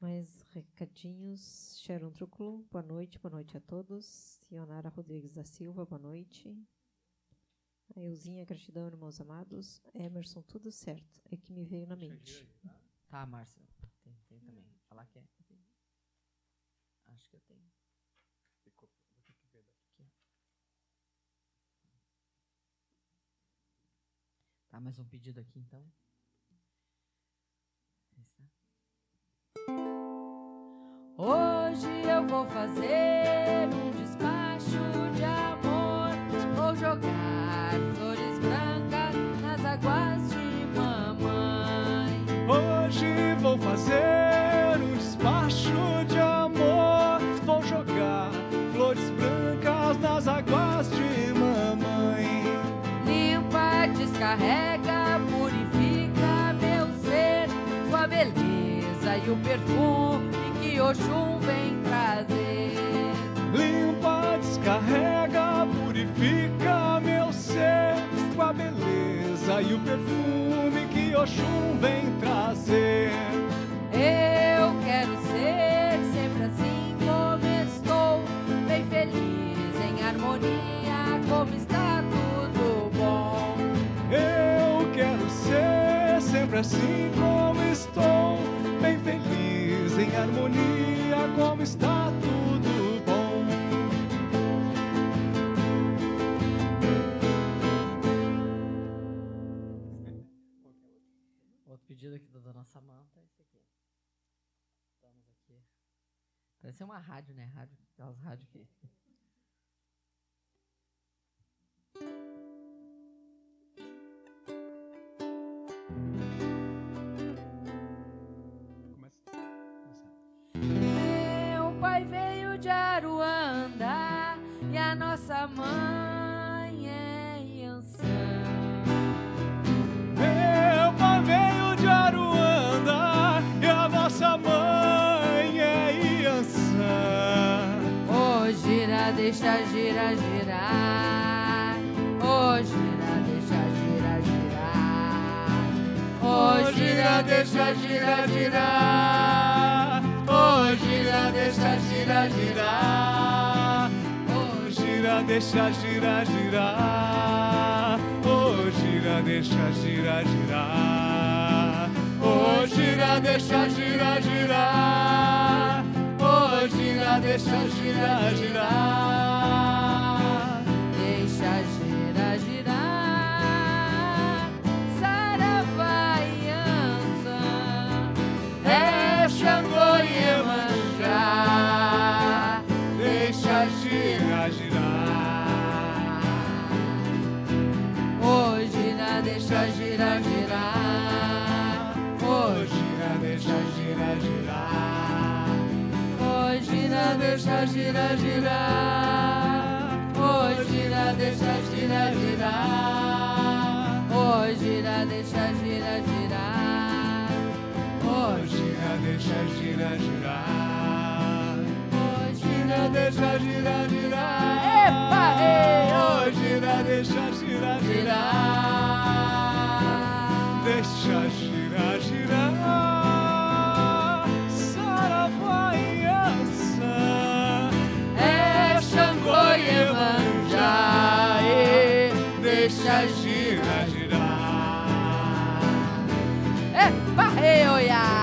S3: Mais recadinhos. Sharon Truculo, boa noite, boa noite a todos. Ionara Rodrigues da Silva, boa noite. A Euzinha, gratidão, irmãos amados. Emerson, tudo certo. É que me veio na mente.
S2: Tá, Márcia. Tem, tem também. Falar que é. Acho que eu tenho. Aqui, ó. Tá, mais um pedido aqui então. Tá. Hoje eu
S4: Eu vou fazer um Oxum vem trazer.
S1: Limpa, descarrega, purifica meu ser com a beleza e o perfume que Oxum vem trazer.
S4: Eu quero ser sempre assim como estou, bem feliz, em harmonia, como está tudo bom.
S1: Eu quero ser sempre assim como estou, bem feliz, em harmonia, como está tudo bom.
S2: Outro pedido aqui da dona Samanta é esse aqui. Estamos aqui. Parece uma rádio, né? Rádio, aquelas rádios que.
S4: Pai veio de Aruanda e a nossa mãe é Iansã.
S1: Meu pai veio de Aruanda e a nossa mãe é Iansã.
S4: Ô gira, deixa girar, girar. Ô gira, deixa girar, girar. Ô gira, deixa girar, girar.
S1: Gira, deixa girar, girar. Ô gira, deixa girar, girar. Ô gira, deixa girar, girar. Ô gira, deixa girar, girar. Ô gira, deixa girar, girar.
S4: Deixa girar, girar. Ô gira, deixa girar, girar. Ô
S1: gira, deixa girar, girar.
S4: Ô gira, deixa girar, girar. Ô Gira, deixa girar, girar. Epa, ei,
S1: ô. gira, deixa girar, girar. Deixa girar.
S4: deixa
S1: girar, girar.
S4: É, barreia, oiá.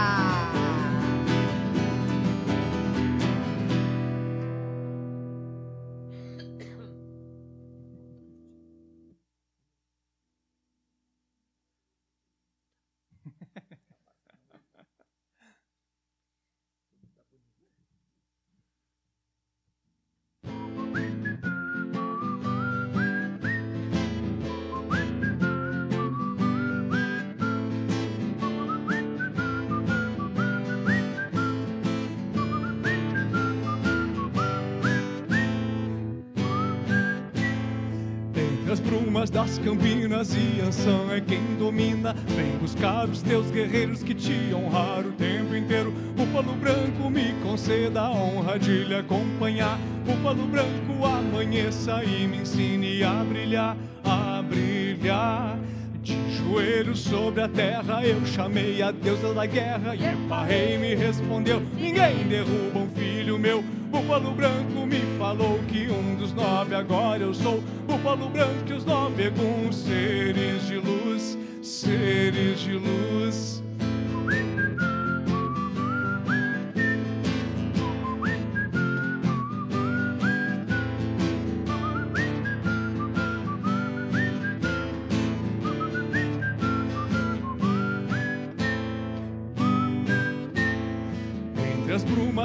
S1: Campinas, Iansã é quem domina. Vem buscar os teus guerreiros que te honraram o tempo inteiro. Búfalo branco, me conceda a honra de lhe acompanhar. Búfalo branco, amanheça e me ensine a brilhar, a brilhar. De joelhos sobre a terra, eu chamei a deusa da guerra. E o rei me respondeu: Ninguém derruba um filho meu. Búfalo branco me falou que um dos nove agora eu sou. Búfalo branco e os nove eguns, seres de luz, seres de luz.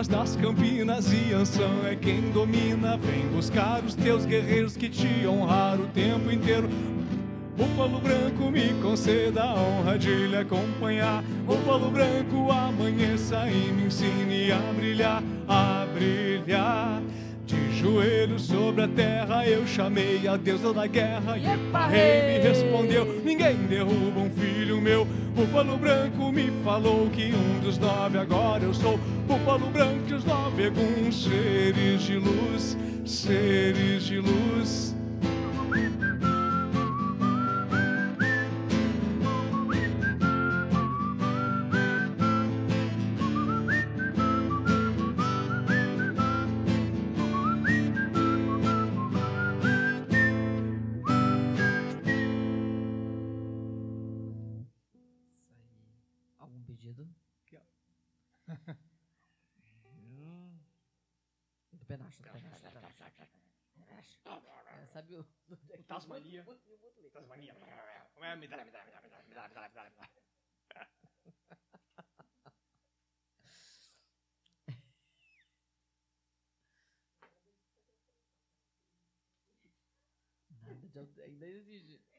S1: Das campinas e Anção é quem domina. Vem buscar os teus guerreiros que te honraram o tempo inteiro. Búfalo branco me conceda a honra de lhe acompanhar. Búfalo branco amanheça e me ensine a brilhar, a brilhar. Joelhos sobre a terra eu chamei a deusa da guerra e
S4: Epa,
S1: rei me respondeu: Ninguém derruba um filho meu. Búfalo branco me falou que um dos nove agora eu sou. Búfalo branco e os nove alguns seres de luz, seres de luz. Me dá, me dá, me dá, me dá, me dá, me dá, me dá, me dá.
S2: Nada de alter- ainda exige.
S1: Cabocla,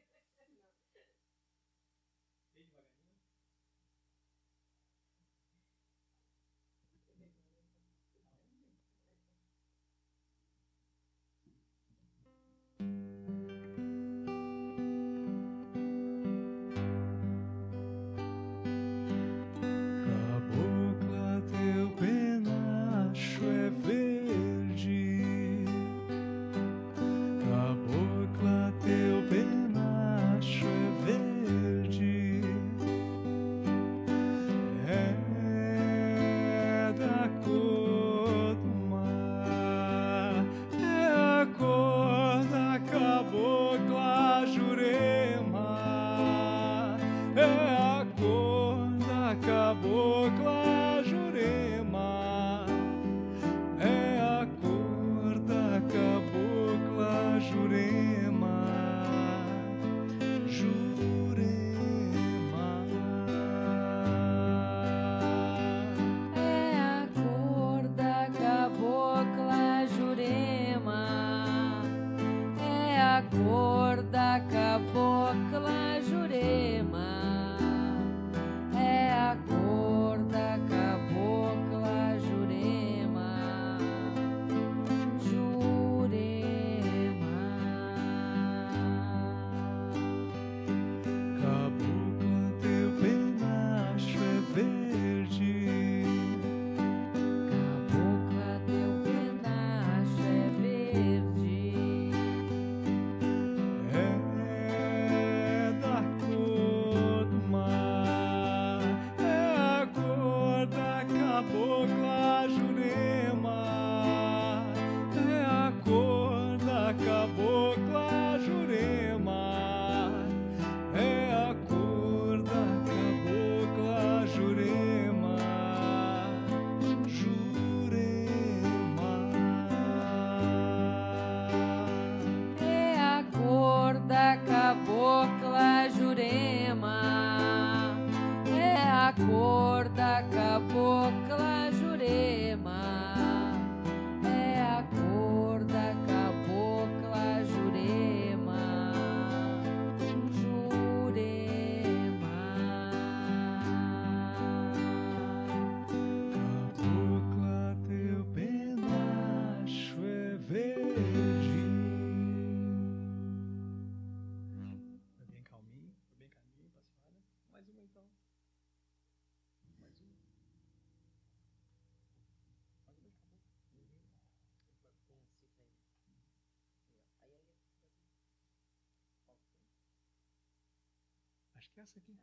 S1: que é essa aqui.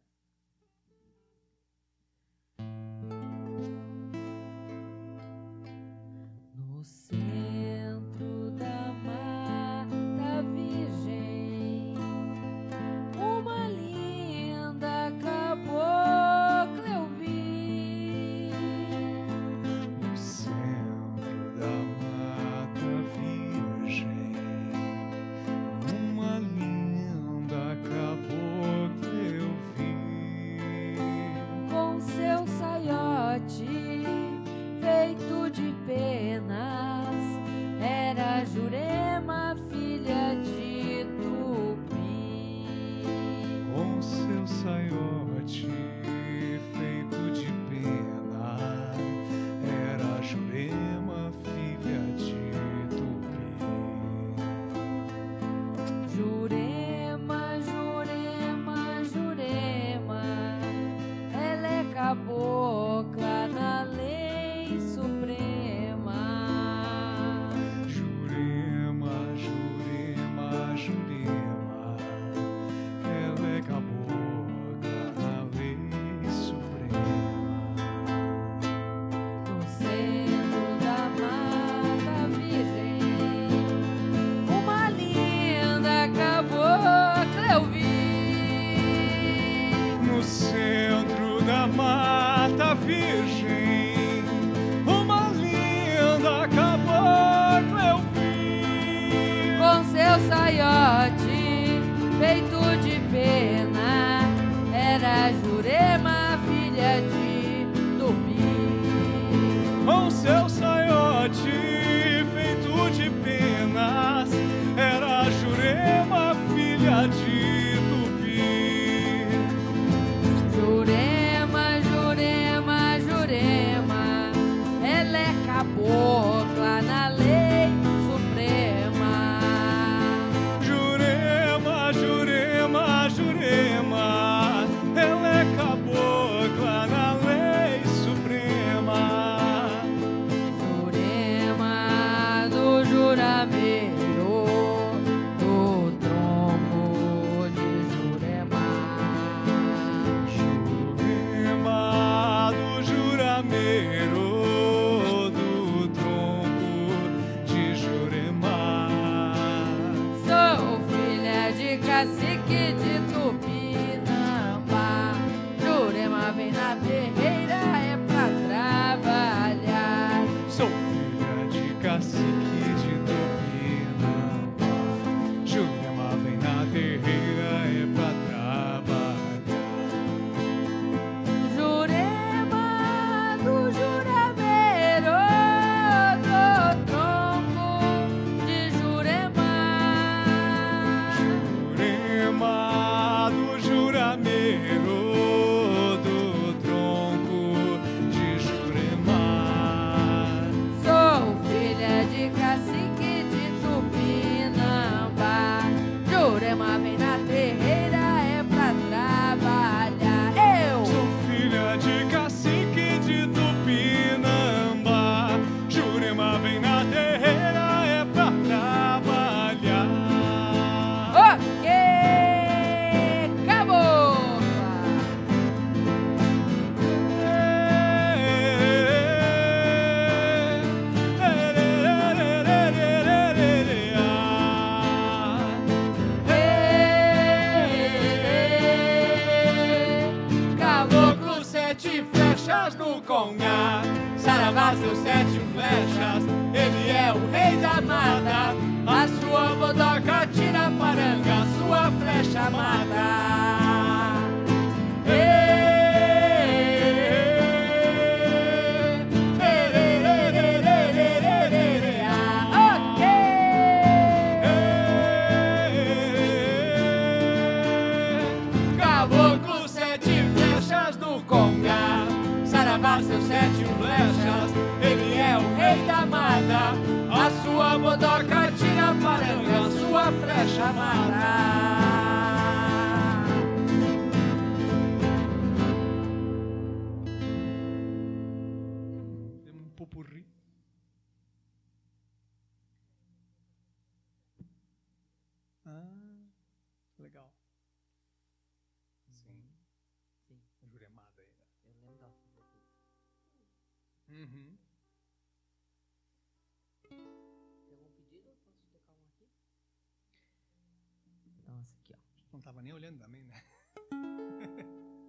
S1: estava nem olhando também, né?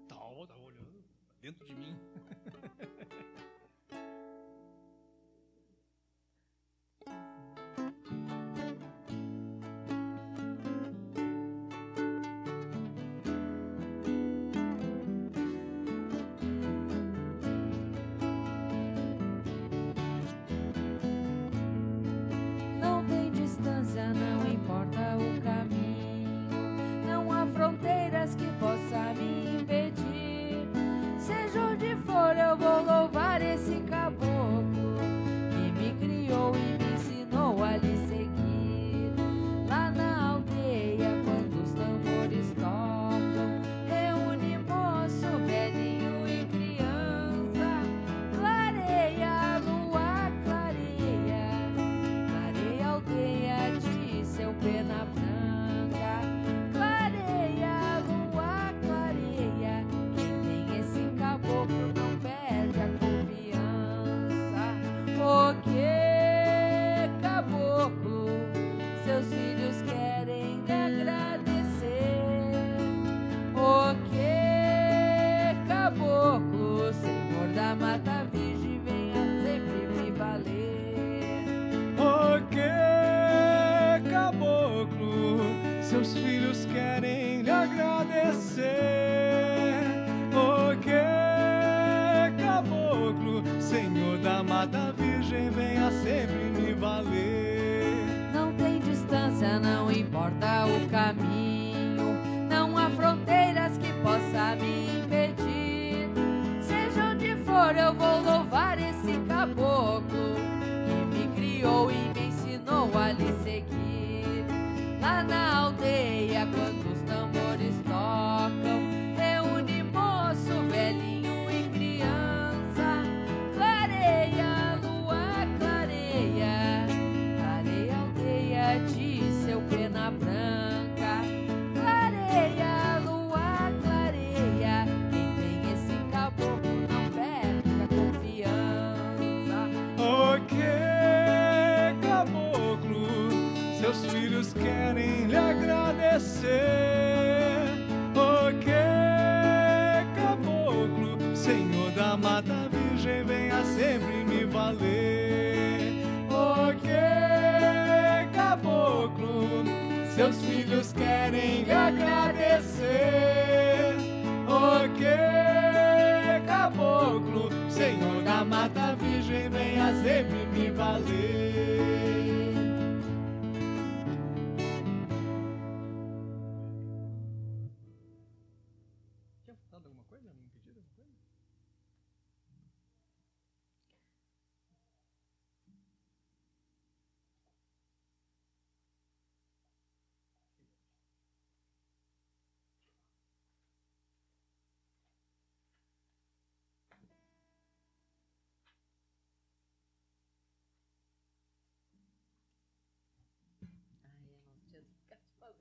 S1: Tá, Tal, tava olhando dentro de mim. <laughs>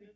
S1: Que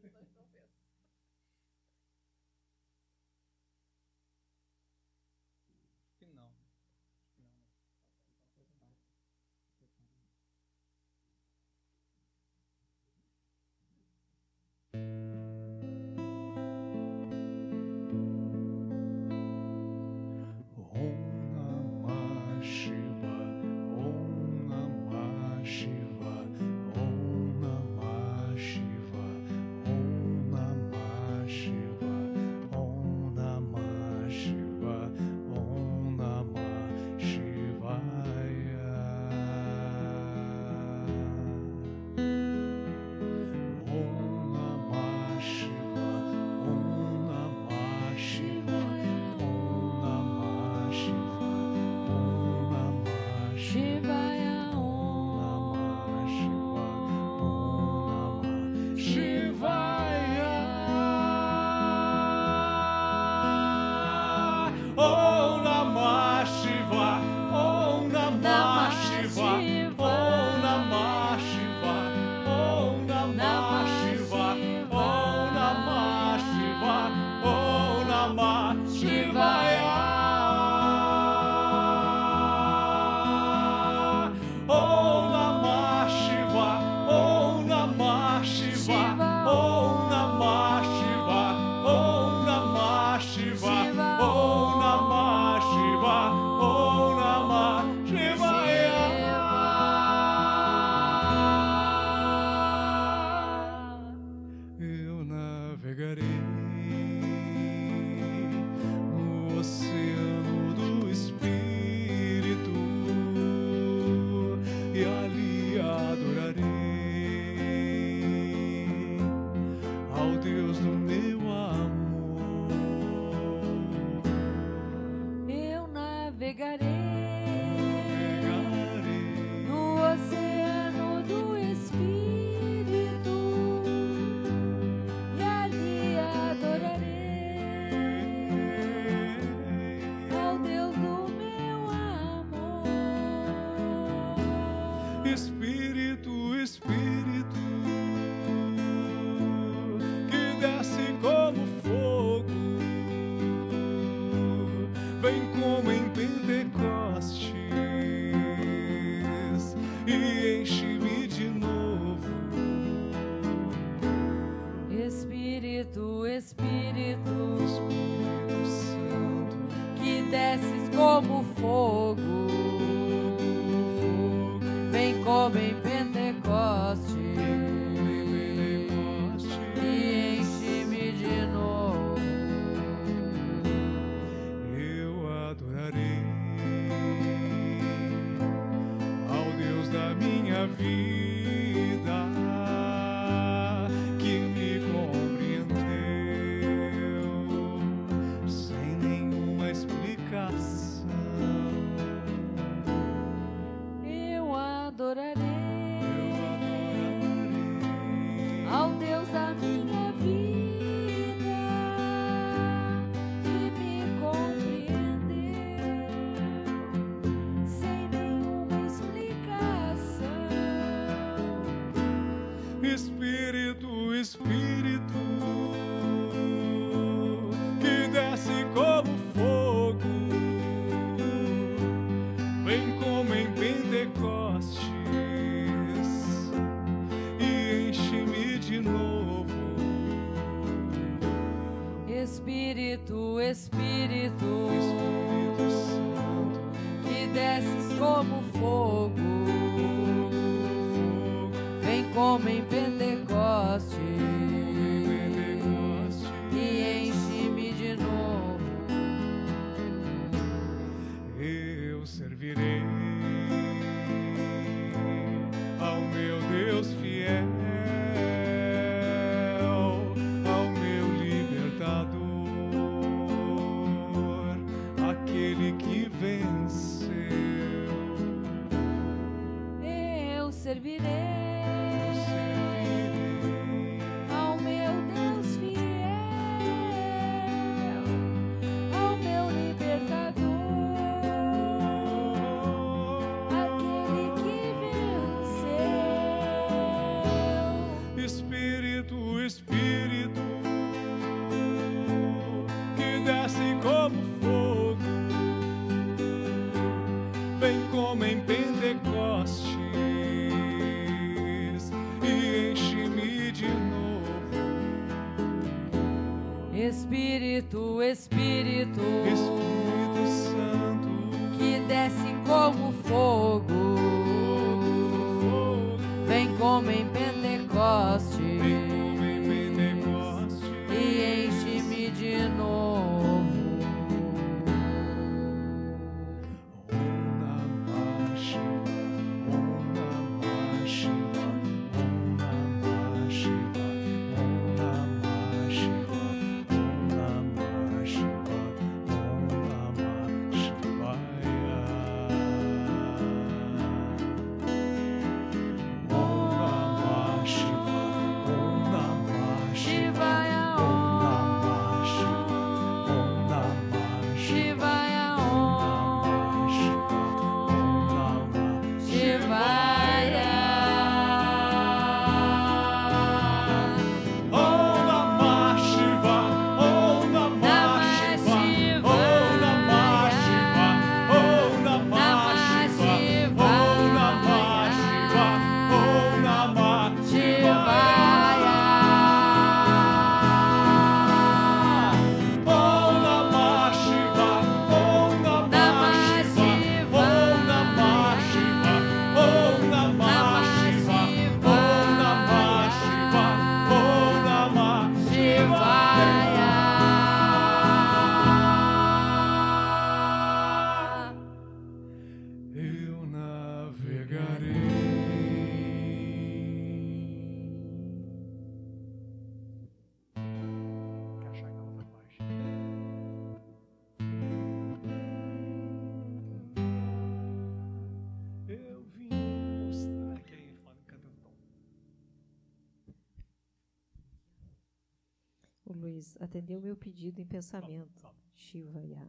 S3: pensamento.
S1: Sobe,
S3: Shiva Ya.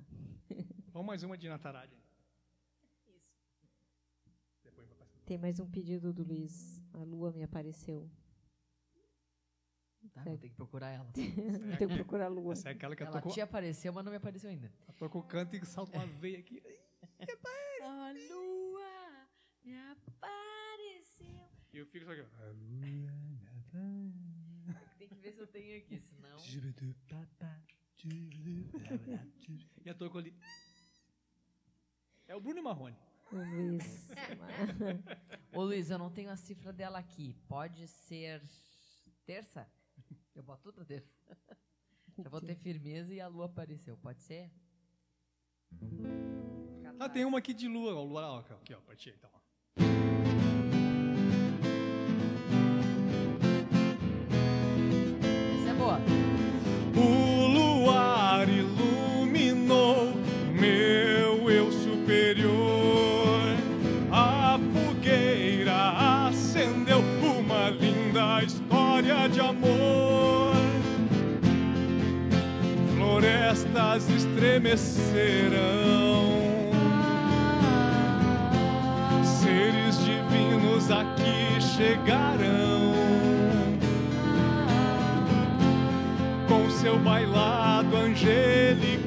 S3: <laughs>
S1: Vamos mais uma de Nataraj. Isso. Depois vai passar.
S3: Tem mais um pedido do Luiz. A lua me apareceu.
S2: Tá, vou ter que procurar ela. <laughs>
S3: Tem que procurar a lua.
S1: Essa é aquela que
S2: Ela
S1: tô
S2: te apareceu, mas não me apareceu ainda.
S1: eu tô com o canto e salta uma veia aqui.
S4: A lua me apareceu.
S1: E eu fico só aqui. ó.
S2: Tem que ver se eu tenho aqui, senão.
S1: E a toco ali. É o Bruno Marrone.
S3: O Luiz.
S2: Ô Luiz, eu não tenho a cifra dela aqui. Pode ser terça? Eu boto tudo terça. Já vou ter firmeza e a lua apareceu. Pode ser?
S1: Ah, tem uma aqui de lua. Ó, lua ó, aqui, ó, pra ti. Então, ó. Estremecerão. Seres divinos aqui chegarão. com seu bailado angelical,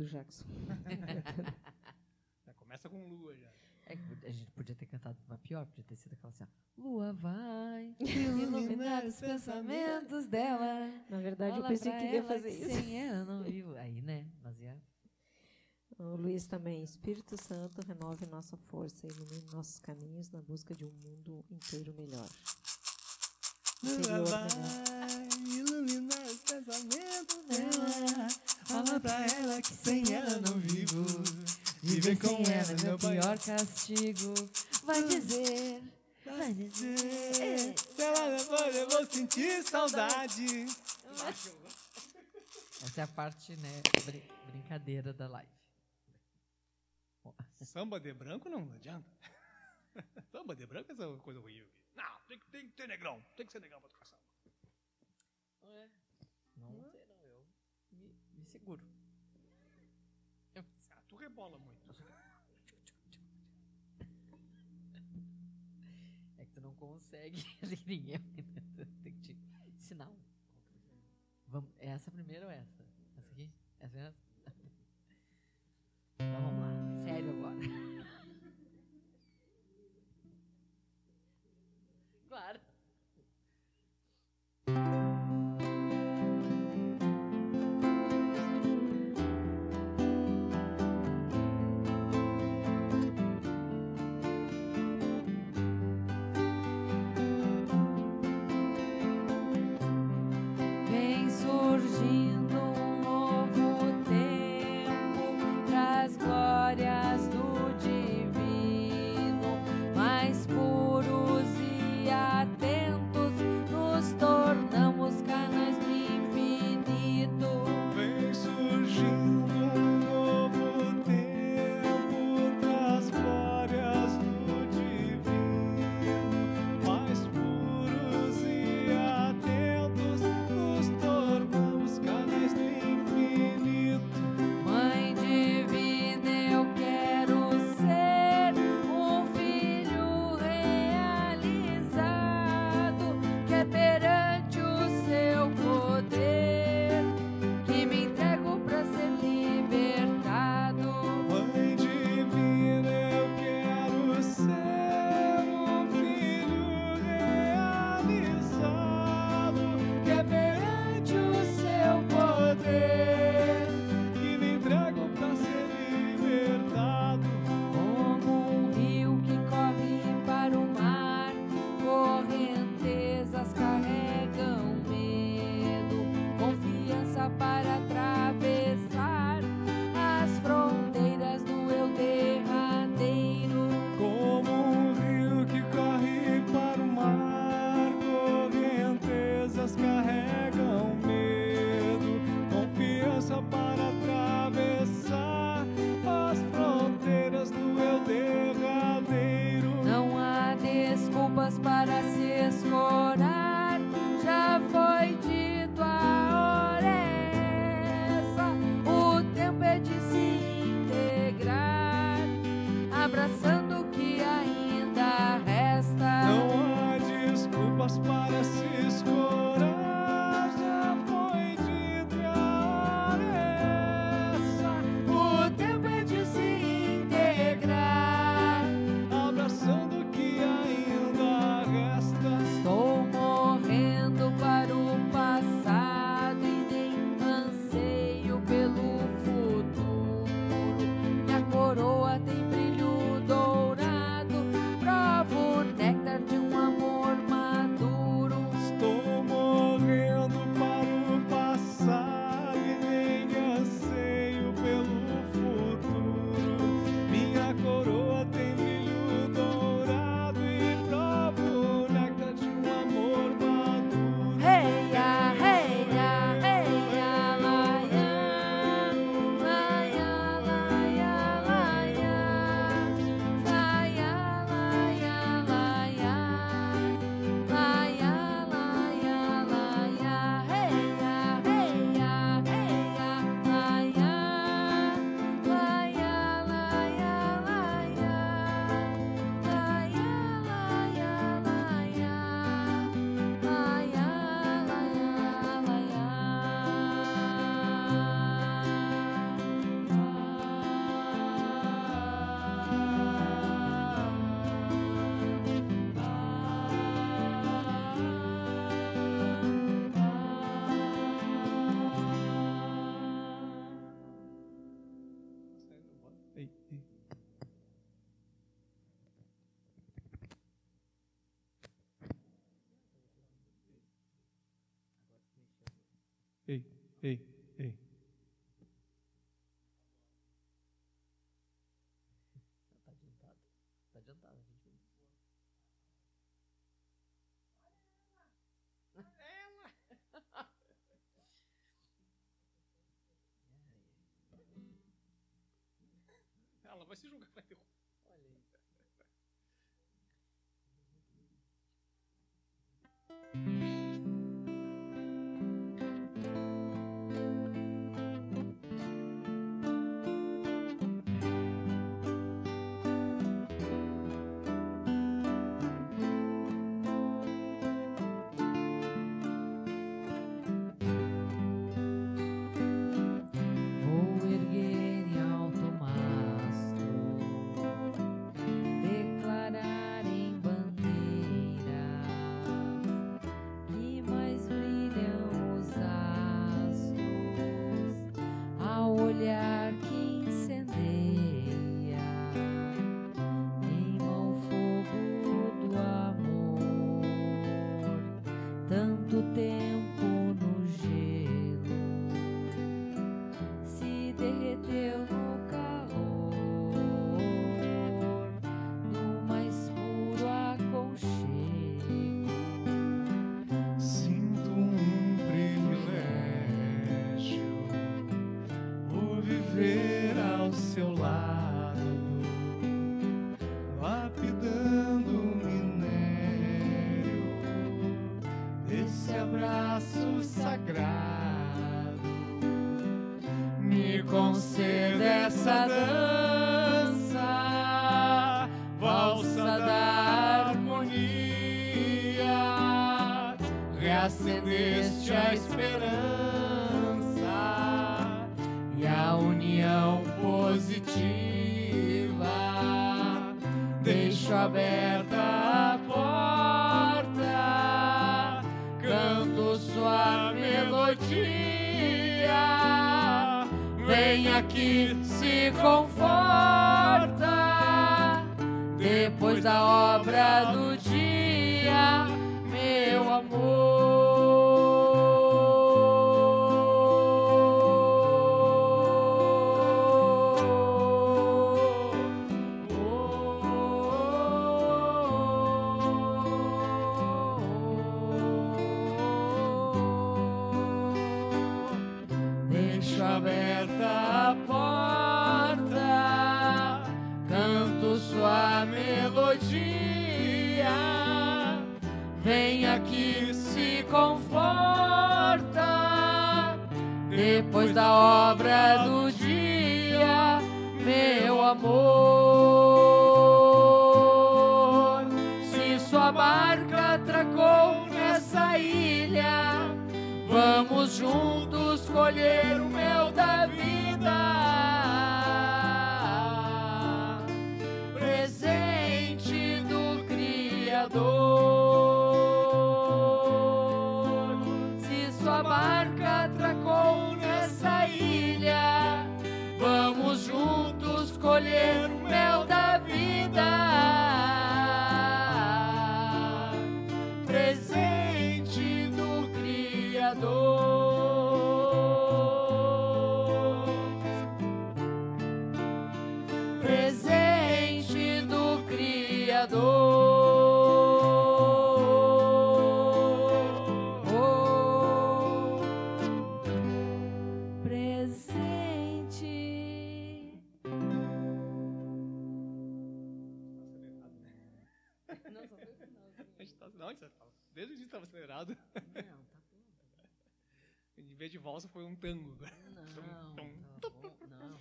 S3: do Jackson. <laughs>
S1: Já começa com lua já.
S4: É que a gente podia ter cantado uma pior, podia ter sido aquela assim, ó. Lua vai <laughs> iluminar os pensamentos dela.
S3: Na verdade, eu
S4: Fala
S3: pensei
S4: pra
S3: que ia fazer
S4: que
S3: isso.
S4: Sem ela não vivo. Aí, né? Mas ia.
S3: O Luiz também, Espírito Santo, renove nossa força, ilumine nossos caminhos na busca de um mundo inteiro melhor. Interior melhor.
S1: iluminar os pensamentos dela. Fala pra ela que sem ela não vivo. Viver com ela é meu pior
S4: castigo. Vai dizer. Vai dizer.
S1: Se ela não for, eu vou sentir saudade.
S4: Essa é a parte, né? brin- brincadeira da live.
S1: Samba de branco não, não adianta. <laughs> Samba de branco é essa coisa horrível. Não, tem que, tem que ter negrão. Tem que ser negrão pra tocar samba.
S4: Eu me, me seguro.
S1: Ah, tu rebola muito.
S4: É que tu não consegue. <laughs> Tem que te ensinar. Vamos, é essa primeira ou essa? Essa aqui? Essa é essa? Então vamos lá. Sério agora. <laughs> Claro. Ela vai se conceda essa dança, valsa da harmonia, reacendeste a esperança e a união positiva. Deixo aberta a da obra do dia, da obra do dia, meu amor. Se sua barca atracou nessa ilha, vamos juntos colher acelerado.
S2: Não, tá bom.
S4: Em vez de valsa, foi um tango.
S2: Não, tá bom. Não.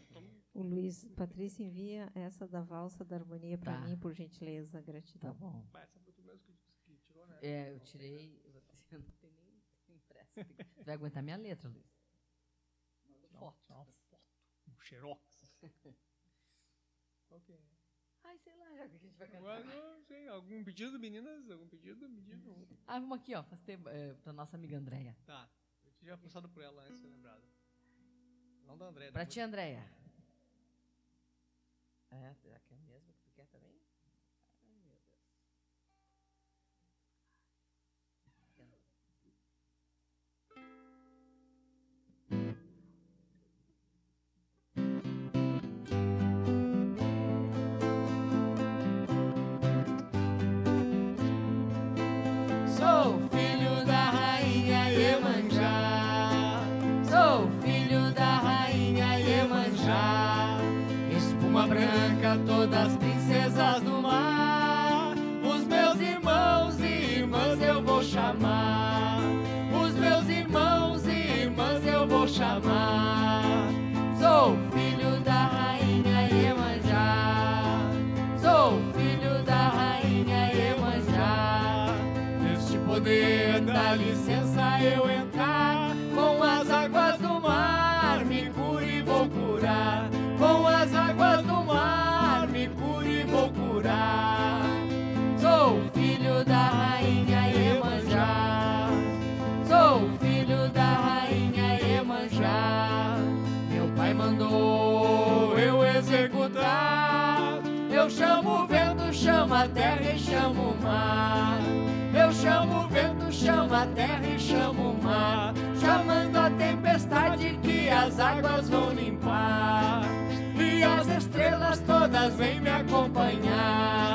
S3: O Luiz Patrícia envia essa da valsa da harmonia para
S2: Tá.
S3: mim, por gentileza,
S2: Tá
S3: gratidão.
S2: bom.
S4: Mas essa foi tu mesmo que, que tirou, né?
S2: É, eu tirei. Eu não tem nem Você vai aguentar minha letra, Luiz. Manda foto.
S4: Uma foto. Um xerox. <laughs> Qual que é?
S2: Ai, sei lá, já <laughs> que a gente vai
S4: Agora,
S2: cantar.
S4: não sei, algum pedido, meninas? Algum pedido? Pedido?
S2: Ah, vamos aqui, ó. Faz tempo, é, pra nossa amiga Andréia.
S4: Tá. Eu tinha passado por ela antes de ser lembrado. Não da André.
S2: Pra
S4: depois-
S2: ti, Andréia. É, a
S4: terra e chamo o mar. Eu chamo o vento, chamo a terra e chamo o mar. Chamando a tempestade que as águas vão limpar. E as estrelas todas vêm me acompanhar.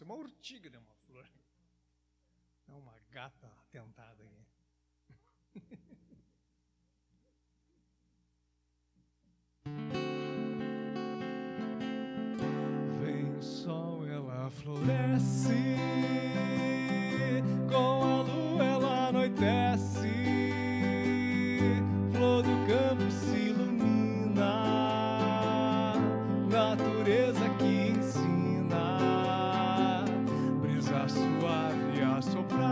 S1: Nossa, é uma urtiga, né? Uma flor. É uma gata atentada aqui. Vem sol, ela floresce. Com a lua, ela anoitece. Flor do campo se ilumina. Natureza que ensina. Brisa suave a soprar.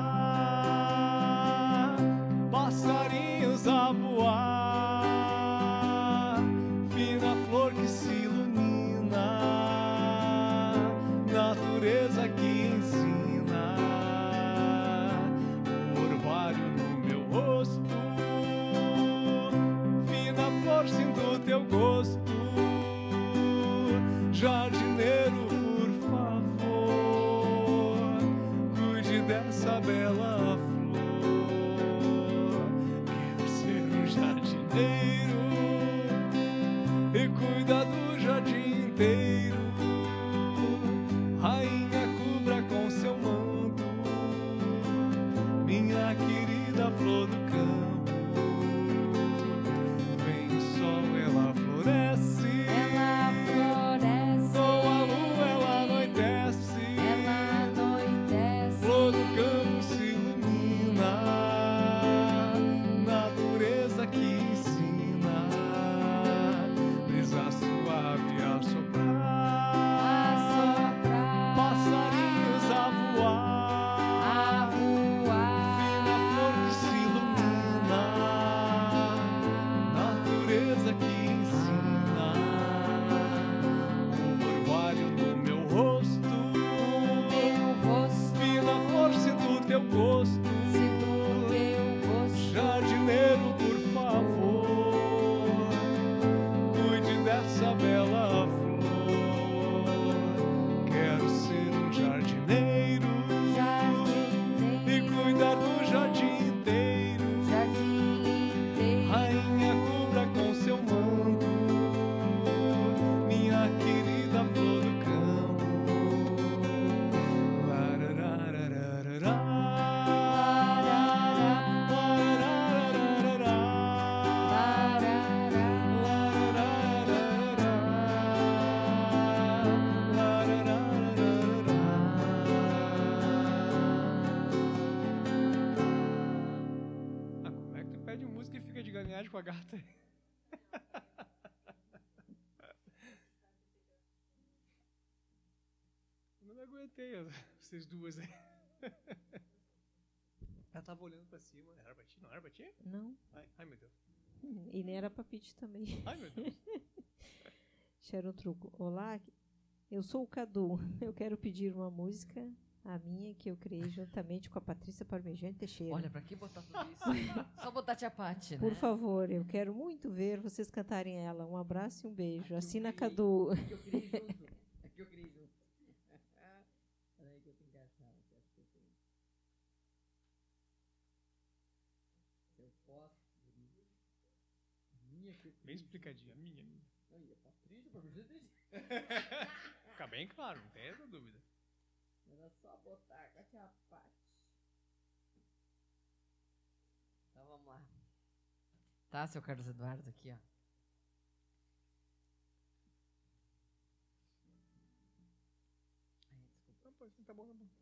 S1: Passarinhos a voar. Fina flor que se ilumina. Natureza que ensina. O orvalho no meu rosto. Fina flor, sinto teu gosto. Jardineiro, dessa bela flor. Quero ser um jardineiro e cuidar do jardim inteiro. Rainha, cubra com seu manto minha querida flor do com a gata aí? Eu não aguentei vocês duas aí. Ela tava olhando pra cima. Era pra ti? Não era pra ti?
S3: Não.
S1: Ai, ai meu Deus.
S3: E nem era papite também.
S1: Ai, meu Deus. <laughs>
S3: Sharon Truco. Olá, eu sou o Cadu. Eu quero pedir uma música A minha que eu criei juntamente com a Patrícia Parmegiani Teixeira.
S2: Olha, pra que botar tudo isso? <laughs> Só botar tia Pati, né?
S3: Por favor, eu quero muito ver vocês cantarem ela. Um abraço e um beijo. Assina Cadu.
S2: Aqui eu criei junto. Aqui eu criei junto. <laughs> Peraí que eu tenho que achar. eu tenho. Se eu posso. Minha que eu
S4: Bem
S2: criei.
S4: explicadinha, a minha. minha.
S2: Aí, a Patrícia, você tem- <laughs>
S4: Fica bem claro, não tem essa dúvida.
S2: Era só botar com a tia Pati. Então vamos lá. Tá, seu Carlos Eduardo, aqui, ó.
S4: Não, pode, tá bom, tá bom.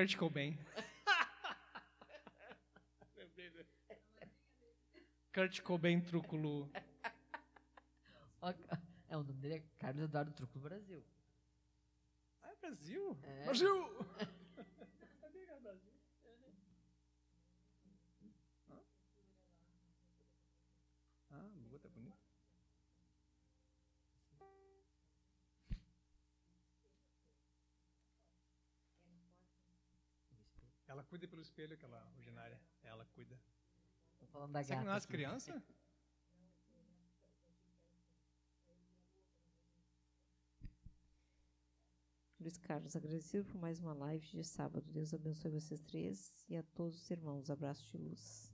S4: Kurt Cobain. Lembrei dele. Kurt Cobain Trúculo.
S2: Ó, É, o nome dele é Carlos Eduardo Trúculo Brasil.
S4: Ah, é Brasil?
S2: É.
S4: Brasil! <laughs> Ela cuida pelo espelho, aquela ordinária. Ela cuida.
S2: Tô falando da
S4: Você que
S2: gata.
S4: não nasce
S2: aqui.
S4: criança?
S3: Luiz Carlos, agradecido por mais uma live de sábado. Deus abençoe vocês três e a todos os irmãos. Abraço de luz.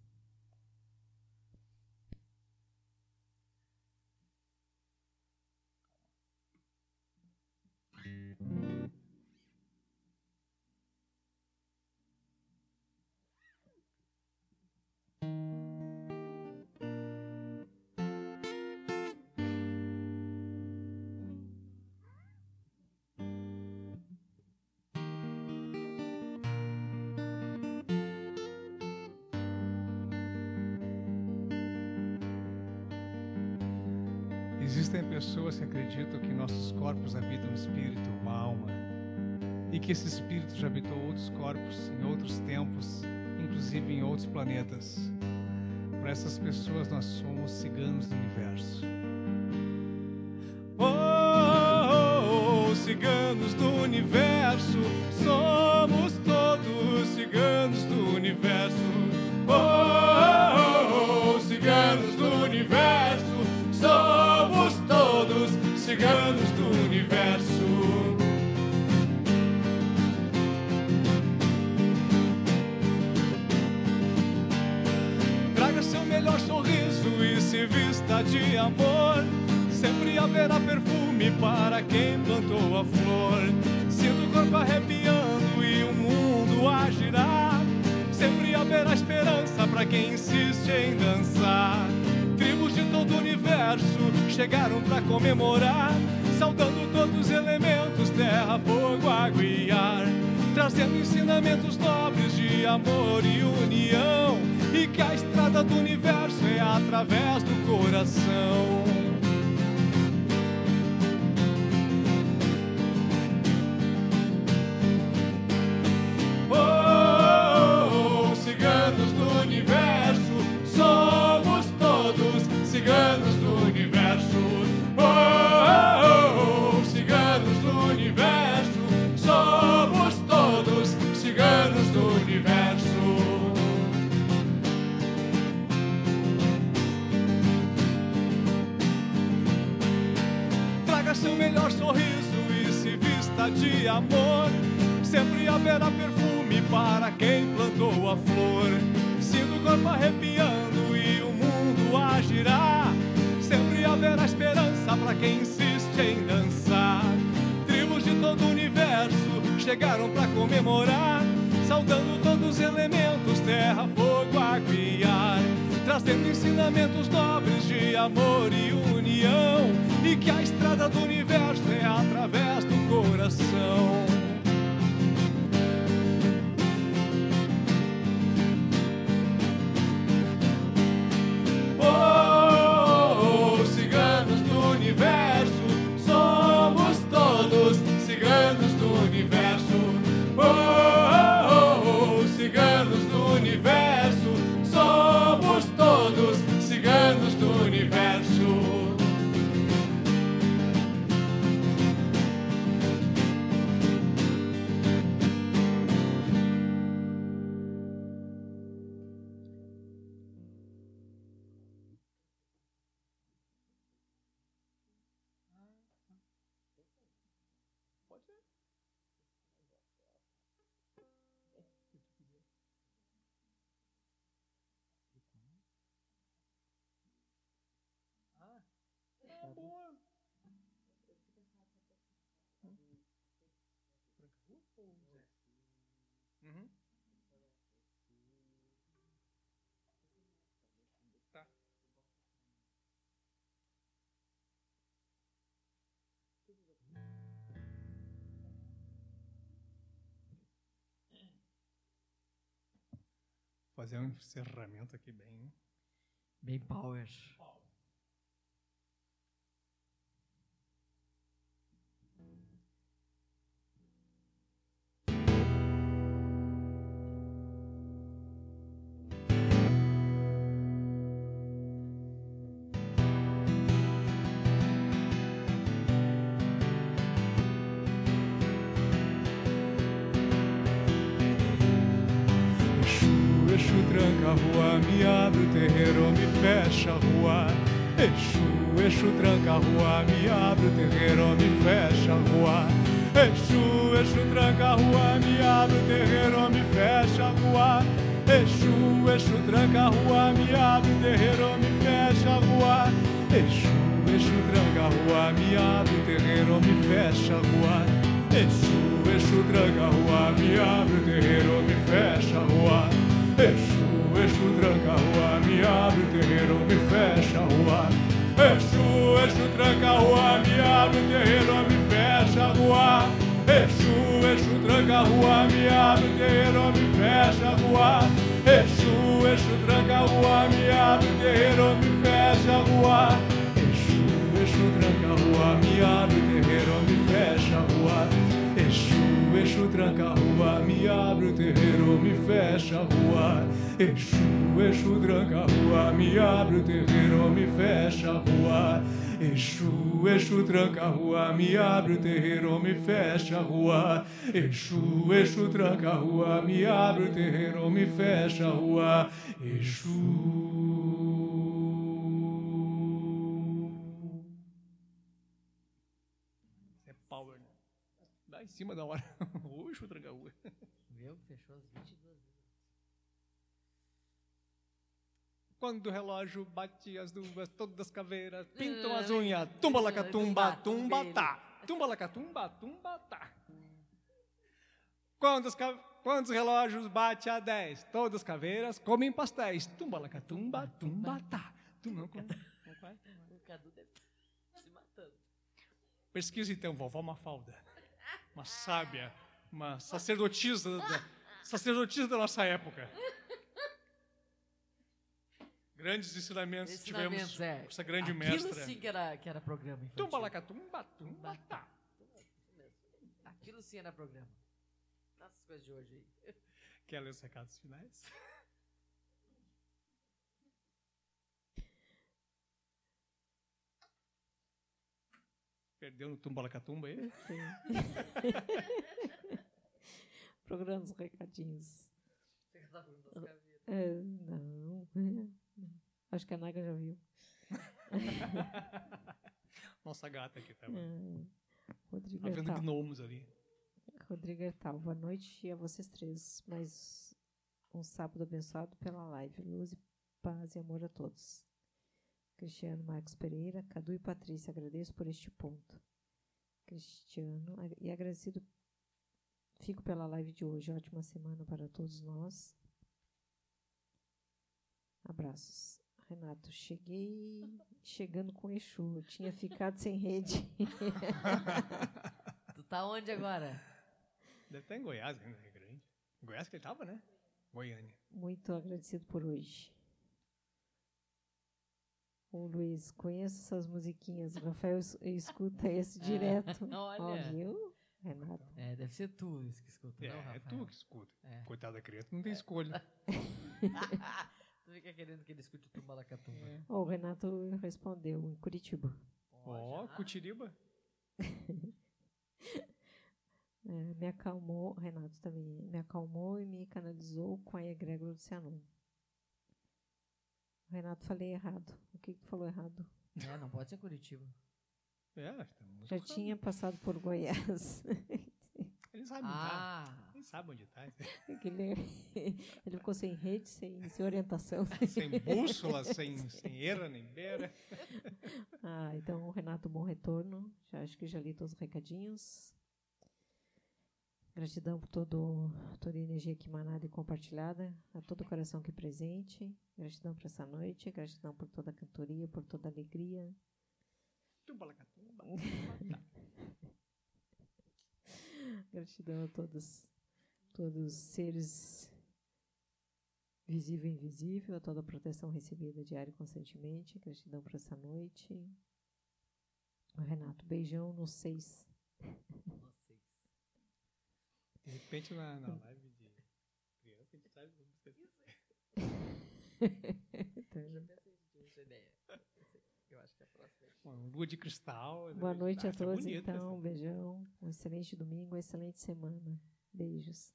S1: Outros planetas. Para essas pessoas, nós somos ciganos do universo. Oh, oh, oh ciganos do vista de amor. Sempre haverá perfume para quem plantou a flor. Sinto o corpo arrepiando e o mundo a girar. Sempre haverá esperança para quem insiste em dançar. Tribos de todo o universo chegaram para comemorar, saudando todos os elementos: terra, fogo, água e ar. Trazendo ensinamentos nobres de amor e união. E que a estrada do universo é através do coração. Oh, ciganos do universo, somos todos ciganos de amor. Sempre haverá perfume para quem plantou a flor. Sinto o corpo arrepiando e o mundo a girar. Sempre haverá esperança para quem insiste em dançar. Tribos de todo o universo chegaram para comemorar, saudando todos os elementos: terra, fogo, água e ar. Trazendo ensinamentos nobres de amor e união. E que a estrada do universo é através do coração. Oh, Uhum. Tá. Fazer um encerramento aqui bem.
S2: Bem power.
S1: Me abre terreiro, me fecha a rua. Exu, Exu tranca a rua, me abre o terreiro, me fecha a rua. Exu, Exu tranca a rua, me abre o terreiro, me fecha a rua. Exu, Exu tranca a rua, me abre o terreiro, me fecha a rua. Exu, Exu tranca a rua, me abre terreiro, me fecha a rua. Exu, Exu tranca a rua, me abre terreiro, me fecha a rua. Exu, Exu tranca a rua, me abre o terreiro, me fecha a rua. Exu, Exu tranca a rua, me abre o terreiro, me fecha a rua. Exu, Exu tranca a rua, me abre o terreiro, me fecha a rua. Exu, Exu tranca a rua, me abre o terreiro, me fecha a rua. Exu, Exu tranca a rua, me abre o terreiro, me fecha a rua. Exu, tranca a rua, me abre o terreiro, me fecha a rua. Exu, Exu tranca a rua, me abre o terreiro, me fecha a rua. Exu, Exu tranca a rua, me abre o terreiro, me fecha a rua. Exu, Exu tranca a rua, me abre o terreiro, me fecha a rua. Exu. Cima da hora. O tranca a rua.
S2: Viu? Fechou as 22 vezes.
S1: Quando o relógio bate as duas, todas as caveiras <laughs> pintam as unhas. Tumba lacatumba, tumba tá. Tumba lacatumba, tumba tá. Quando os, ca- quando os relógios bate a 10, todas as caveiras comem pastéis. Tumba lacatumba, tumba tá. Tu não come. <laughs>
S2: O Cadu deve estar se matando.
S1: Pesquisa então, vovó Mafalda. Uma sábia, uma sacerdotisa da, sacerdotisa da nossa época. Grandes ensinamentos, tivemos
S2: Ensinamentos, é.
S1: com essa grande
S2: Aquilo
S1: mestra.
S2: sim que era, que era programa infantil.
S1: Tumba lacatumba, tumba tá.
S2: Aquilo sim era programa. Essas coisas de hoje aí.
S1: Quer ler os recados finais? Perdeu no tumba lacatumba aí?
S3: Sim. <laughs> Programa dos recadinhos. É, não. <laughs> Acho que a Naga já viu. <laughs>
S1: Nossa gata aqui, tá?
S3: É, Rodrigo
S1: Tá vendo gnomos ali.
S3: Rodrigo Hertal, boa noite a vocês três. Mais um sábado abençoado pela live. Luz e paz e amor a todos. Cristiano Marcos Pereira, Cadu e Patrícia, agradeço por este ponto. Cristiano, e agradecido fico pela live de hoje. Ótima semana para todos nós. Abraços. Renato, cheguei chegando com Exu. Tinha ficado sem rede. <laughs>
S2: Tu tá onde agora?
S1: Deve estar em Goiás ainda, Rio Grande. Goiás que ele tava, né? Goiânia.
S3: Muito agradecido por hoje. Ô Luiz, conheço essas musiquinhas. O Rafael es- escuta esse <laughs> direto. <laughs> Ó,
S2: olha.
S3: viu? Renato.
S2: É, deve ser tu esse que escuta,
S1: É,
S2: não,
S1: é
S2: Rafael?
S1: tu que escuta.
S2: É.
S1: Coitada da criança, não tem escolha. <laughs>
S2: tu fica querendo que ele escute o Tumbalacatumba.
S3: Ó, o Renato respondeu em Curitiba.
S1: Ó,
S2: já.
S1: Cutiriba.
S3: É, me acalmou, Renato também, me acalmou e me canalizou com a egrégora do Cianon. Renato, falei errado. O que que falou errado?
S2: É, não pode ser Curitiba.
S1: É, estamos
S3: Já
S1: buscando.
S3: tinha passado por Goiás. <laughs>
S1: Ele sabe onde tá.
S2: Ah,
S1: Ele sabe onde tá.
S3: ele, ele ficou sem rede, sem, sem orientação. <laughs>
S1: Sem bússola, sem, sem era nem beira.
S3: Ah, então, Renato, bom retorno. Já acho que já li todos os recadinhos. Gratidão por todo, toda a energia aqui emanada e compartilhada, a todo o coração aqui presente. Gratidão por essa noite, gratidão por toda a cantoria, por toda a alegria. <laughs> Gratidão a todos, todos os seres visível e invisível, a toda a proteção recebida diária e constantemente. Gratidão por essa noite. Renato, beijão no seis.
S1: De repente, na, na live de criança, a gente traz músicas.
S3: Então,
S2: Já pensei se tinha essa ideia. Eu acho que a próxima.
S1: Uma lua de cristal.
S3: Boa noite
S1: Ah,
S3: a
S1: tá
S3: todos,
S1: bonito
S3: então. Um
S1: essa.
S3: beijão. Um excelente domingo, uma excelente semana. Beijos.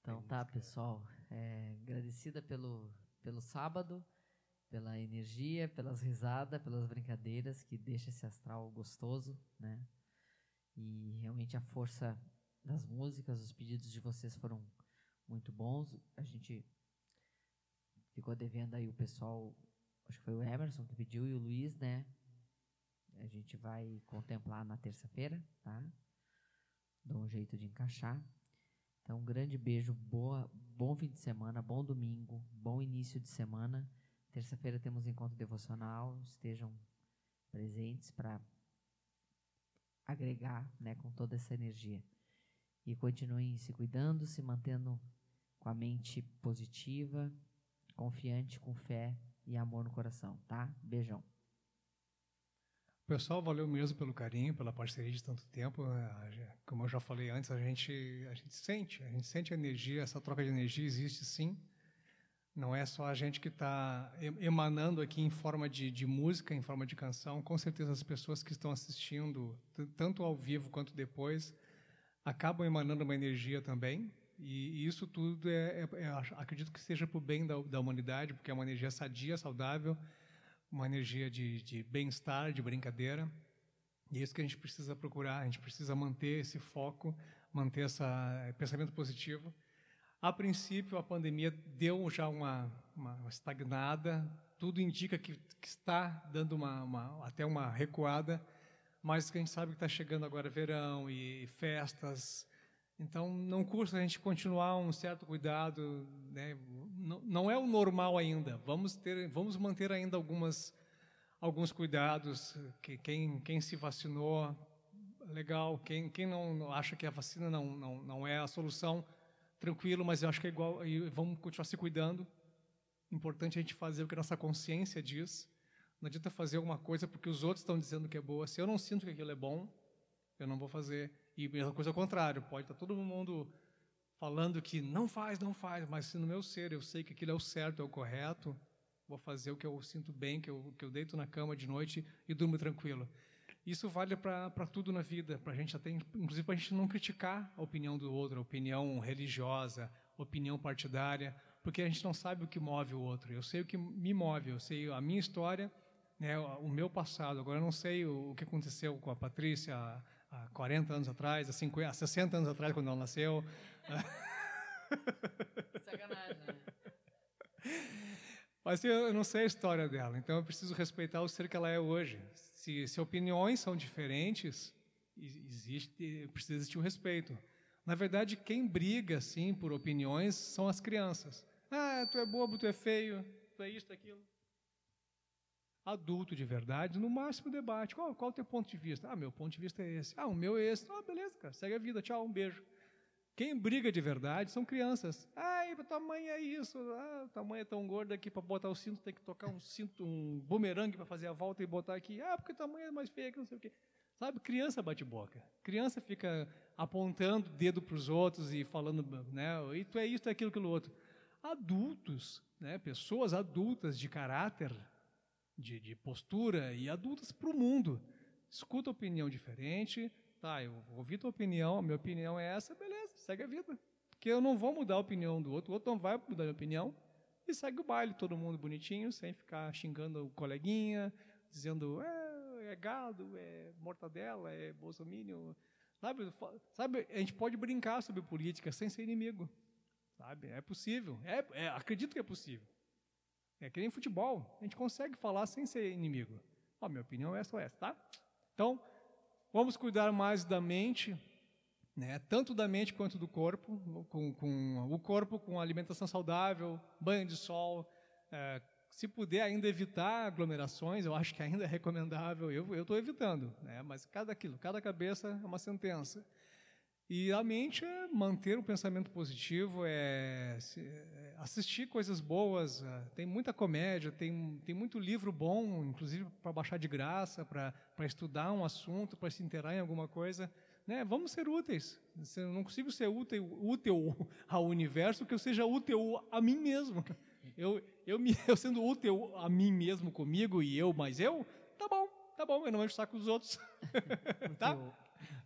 S2: Então tá, pessoal. É, agradecida pelo, pelo sábado, pela energia, pelas risadas, pelas brincadeiras que deixa esse astral gostoso, né? E realmente a força das músicas, os pedidos de vocês foram muito bons. A gente ficou devendo aí o pessoal, acho que foi o Emerson que pediu e o Luiz, né? A gente vai contemplar na terça-feira, tá? Dá um jeito de encaixar. Então, um grande beijo, boa, bom fim de semana, bom domingo, bom início de semana. Terça-feira temos encontro devocional, estejam presentes para agregar né, com toda essa energia. E continuem se cuidando, se mantendo com a mente positiva, confiante, com fé e amor no coração, tá? Beijão.
S1: Pessoal, valeu mesmo pelo carinho, pela parceria de tanto tempo. É, como eu já falei antes, a gente, a gente sente, a gente sente a energia, essa troca de energia existe sim. Não é só a gente que está emanando aqui em forma de, de, música, em forma de canção. Com certeza as pessoas que estão assistindo, tanto ao vivo quanto depois, acabam emanando uma energia também. E, isso tudo é, é, é, acredito que seja para o bem da, da, humanidade, porque é uma energia sadia, saudável, uma energia de, de bem-estar, de brincadeira. E é isso que a gente precisa procurar. A gente precisa manter esse foco, manter esse pensamento positivo. A princípio, a pandemia deu já uma, uma estagnada. Tudo indica que, que está dando uma, uma, até uma recuada mas a gente sabe que está chegando agora verão e festas, então não custa a gente continuar um certo cuidado, né? não, não é o normal ainda. Vamos ter, vamos manter ainda algumas alguns cuidados. Que quem quem se vacinou, legal. Quem quem não acha que a vacina não não, não é a solução, tranquilo. Mas eu acho que é igual. Vamos continuar se cuidando. Importante a gente fazer o que a nossa consciência diz não adianta fazer alguma coisa porque os outros estão dizendo que é boa. Se eu não sinto que aquilo é bom, eu não vou fazer. E a coisa ao contrário, pode estar todo mundo falando que não faz, não faz, mas se no meu ser eu sei que aquilo é o certo, é o correto, vou fazer o que eu sinto bem, que eu, que eu deito na cama de noite e durmo tranquilo. Isso vale para tudo na vida, para a gente até, inclusive para a gente não criticar a opinião do outro, a opinião religiosa, a opinião partidária, porque a gente não sabe o que move o outro. Eu sei o que me move, eu sei a minha história né, o meu passado. Agora, eu não sei o, o que aconteceu com a Patrícia há, há 40 anos atrás, há, 50, há 60 anos atrás, quando ela nasceu. <laughs>
S2: Sacanagem, né?
S1: Mas eu não sei a história dela, então eu preciso respeitar o ser que ela é hoje. Se, se opiniões são diferentes, existe, precisa existir um respeito. Na verdade, quem briga assim por opiniões são as crianças. Ah, tu é bobo, tu é feio, tu é isso, aquilo adulto de verdade, no máximo debate. Qual, qual é o teu ponto de vista? Ah, meu ponto de vista é esse. Ah, o meu é esse. Ah, beleza, cara, segue a vida, tchau, um beijo. Quem briga de verdade são crianças. Ai, tua mãe é isso. Ah, tua mãe é tão gorda que para botar o cinto tem que tocar um cinto, um bumerangue para fazer a volta e botar aqui. Ah, porque tua mãe é mais feia que não sei o quê. Sabe, criança bate boca. Criança fica apontando dedo para os outros e falando, né, e tu é isso, tu é aquilo, aquilo outro. Adultos, né, pessoas adultas de caráter, de, de postura e adultas para o mundo. Escuta opinião diferente, tá, eu ouvi tua opinião, a minha opinião é essa, beleza, segue a vida. Porque eu não vou mudar a opinião do outro, o outro não vai mudar a minha opinião, e segue o baile, todo mundo bonitinho, sem ficar xingando o coleguinha, dizendo, é, é gado, é mortadela, é bolsominion. Sabe, sabe, a gente pode brincar sobre política sem ser inimigo. Sabe, é possível, é, é acredito que é possível. É que nem futebol, a gente consegue falar sem ser inimigo. A minha opinião é essa ou essa, tá? Então, vamos cuidar mais da mente, né? tanto da mente quanto do corpo, com, com o corpo com alimentação saudável, banho de sol, é, se puder ainda evitar aglomerações, eu acho que ainda é recomendável, eu estou evitando, né? mas cada aquilo, cada cabeça é uma sentença. E a mente é manter o pensamento positivo, é, é assistir coisas boas. É, tem muita comédia, tem, tem muito livro bom, inclusive para baixar de graça, para estudar um assunto, para se inteirar em alguma coisa. Né? Vamos ser úteis. Eu não consigo ser útil, útil ao universo que eu seja útil a mim mesmo. Eu, eu, me, eu sendo útil a mim mesmo comigo e eu mais eu, tá bom, tá bom, eu não encho o saco dos outros. <laughs> tá?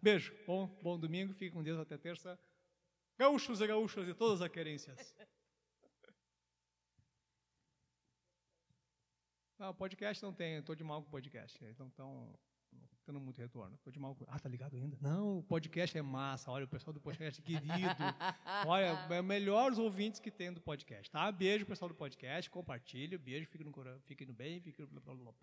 S1: Beijo, bom, bom domingo, fique com Deus até terça. Gaúchos e gaúchas e todas as querências. Não, podcast não tem, estou de mal com podcast. Então, então tendo muito retorno. Tô de mal. Ah, tá ligado ainda? Não, o podcast é massa. Olha, o pessoal do podcast é querido. Olha, é melhores ouvintes que tem do podcast, tá? Beijo, pessoal do podcast. Compartilhe. Beijo, fique no, fique no bem, fique no...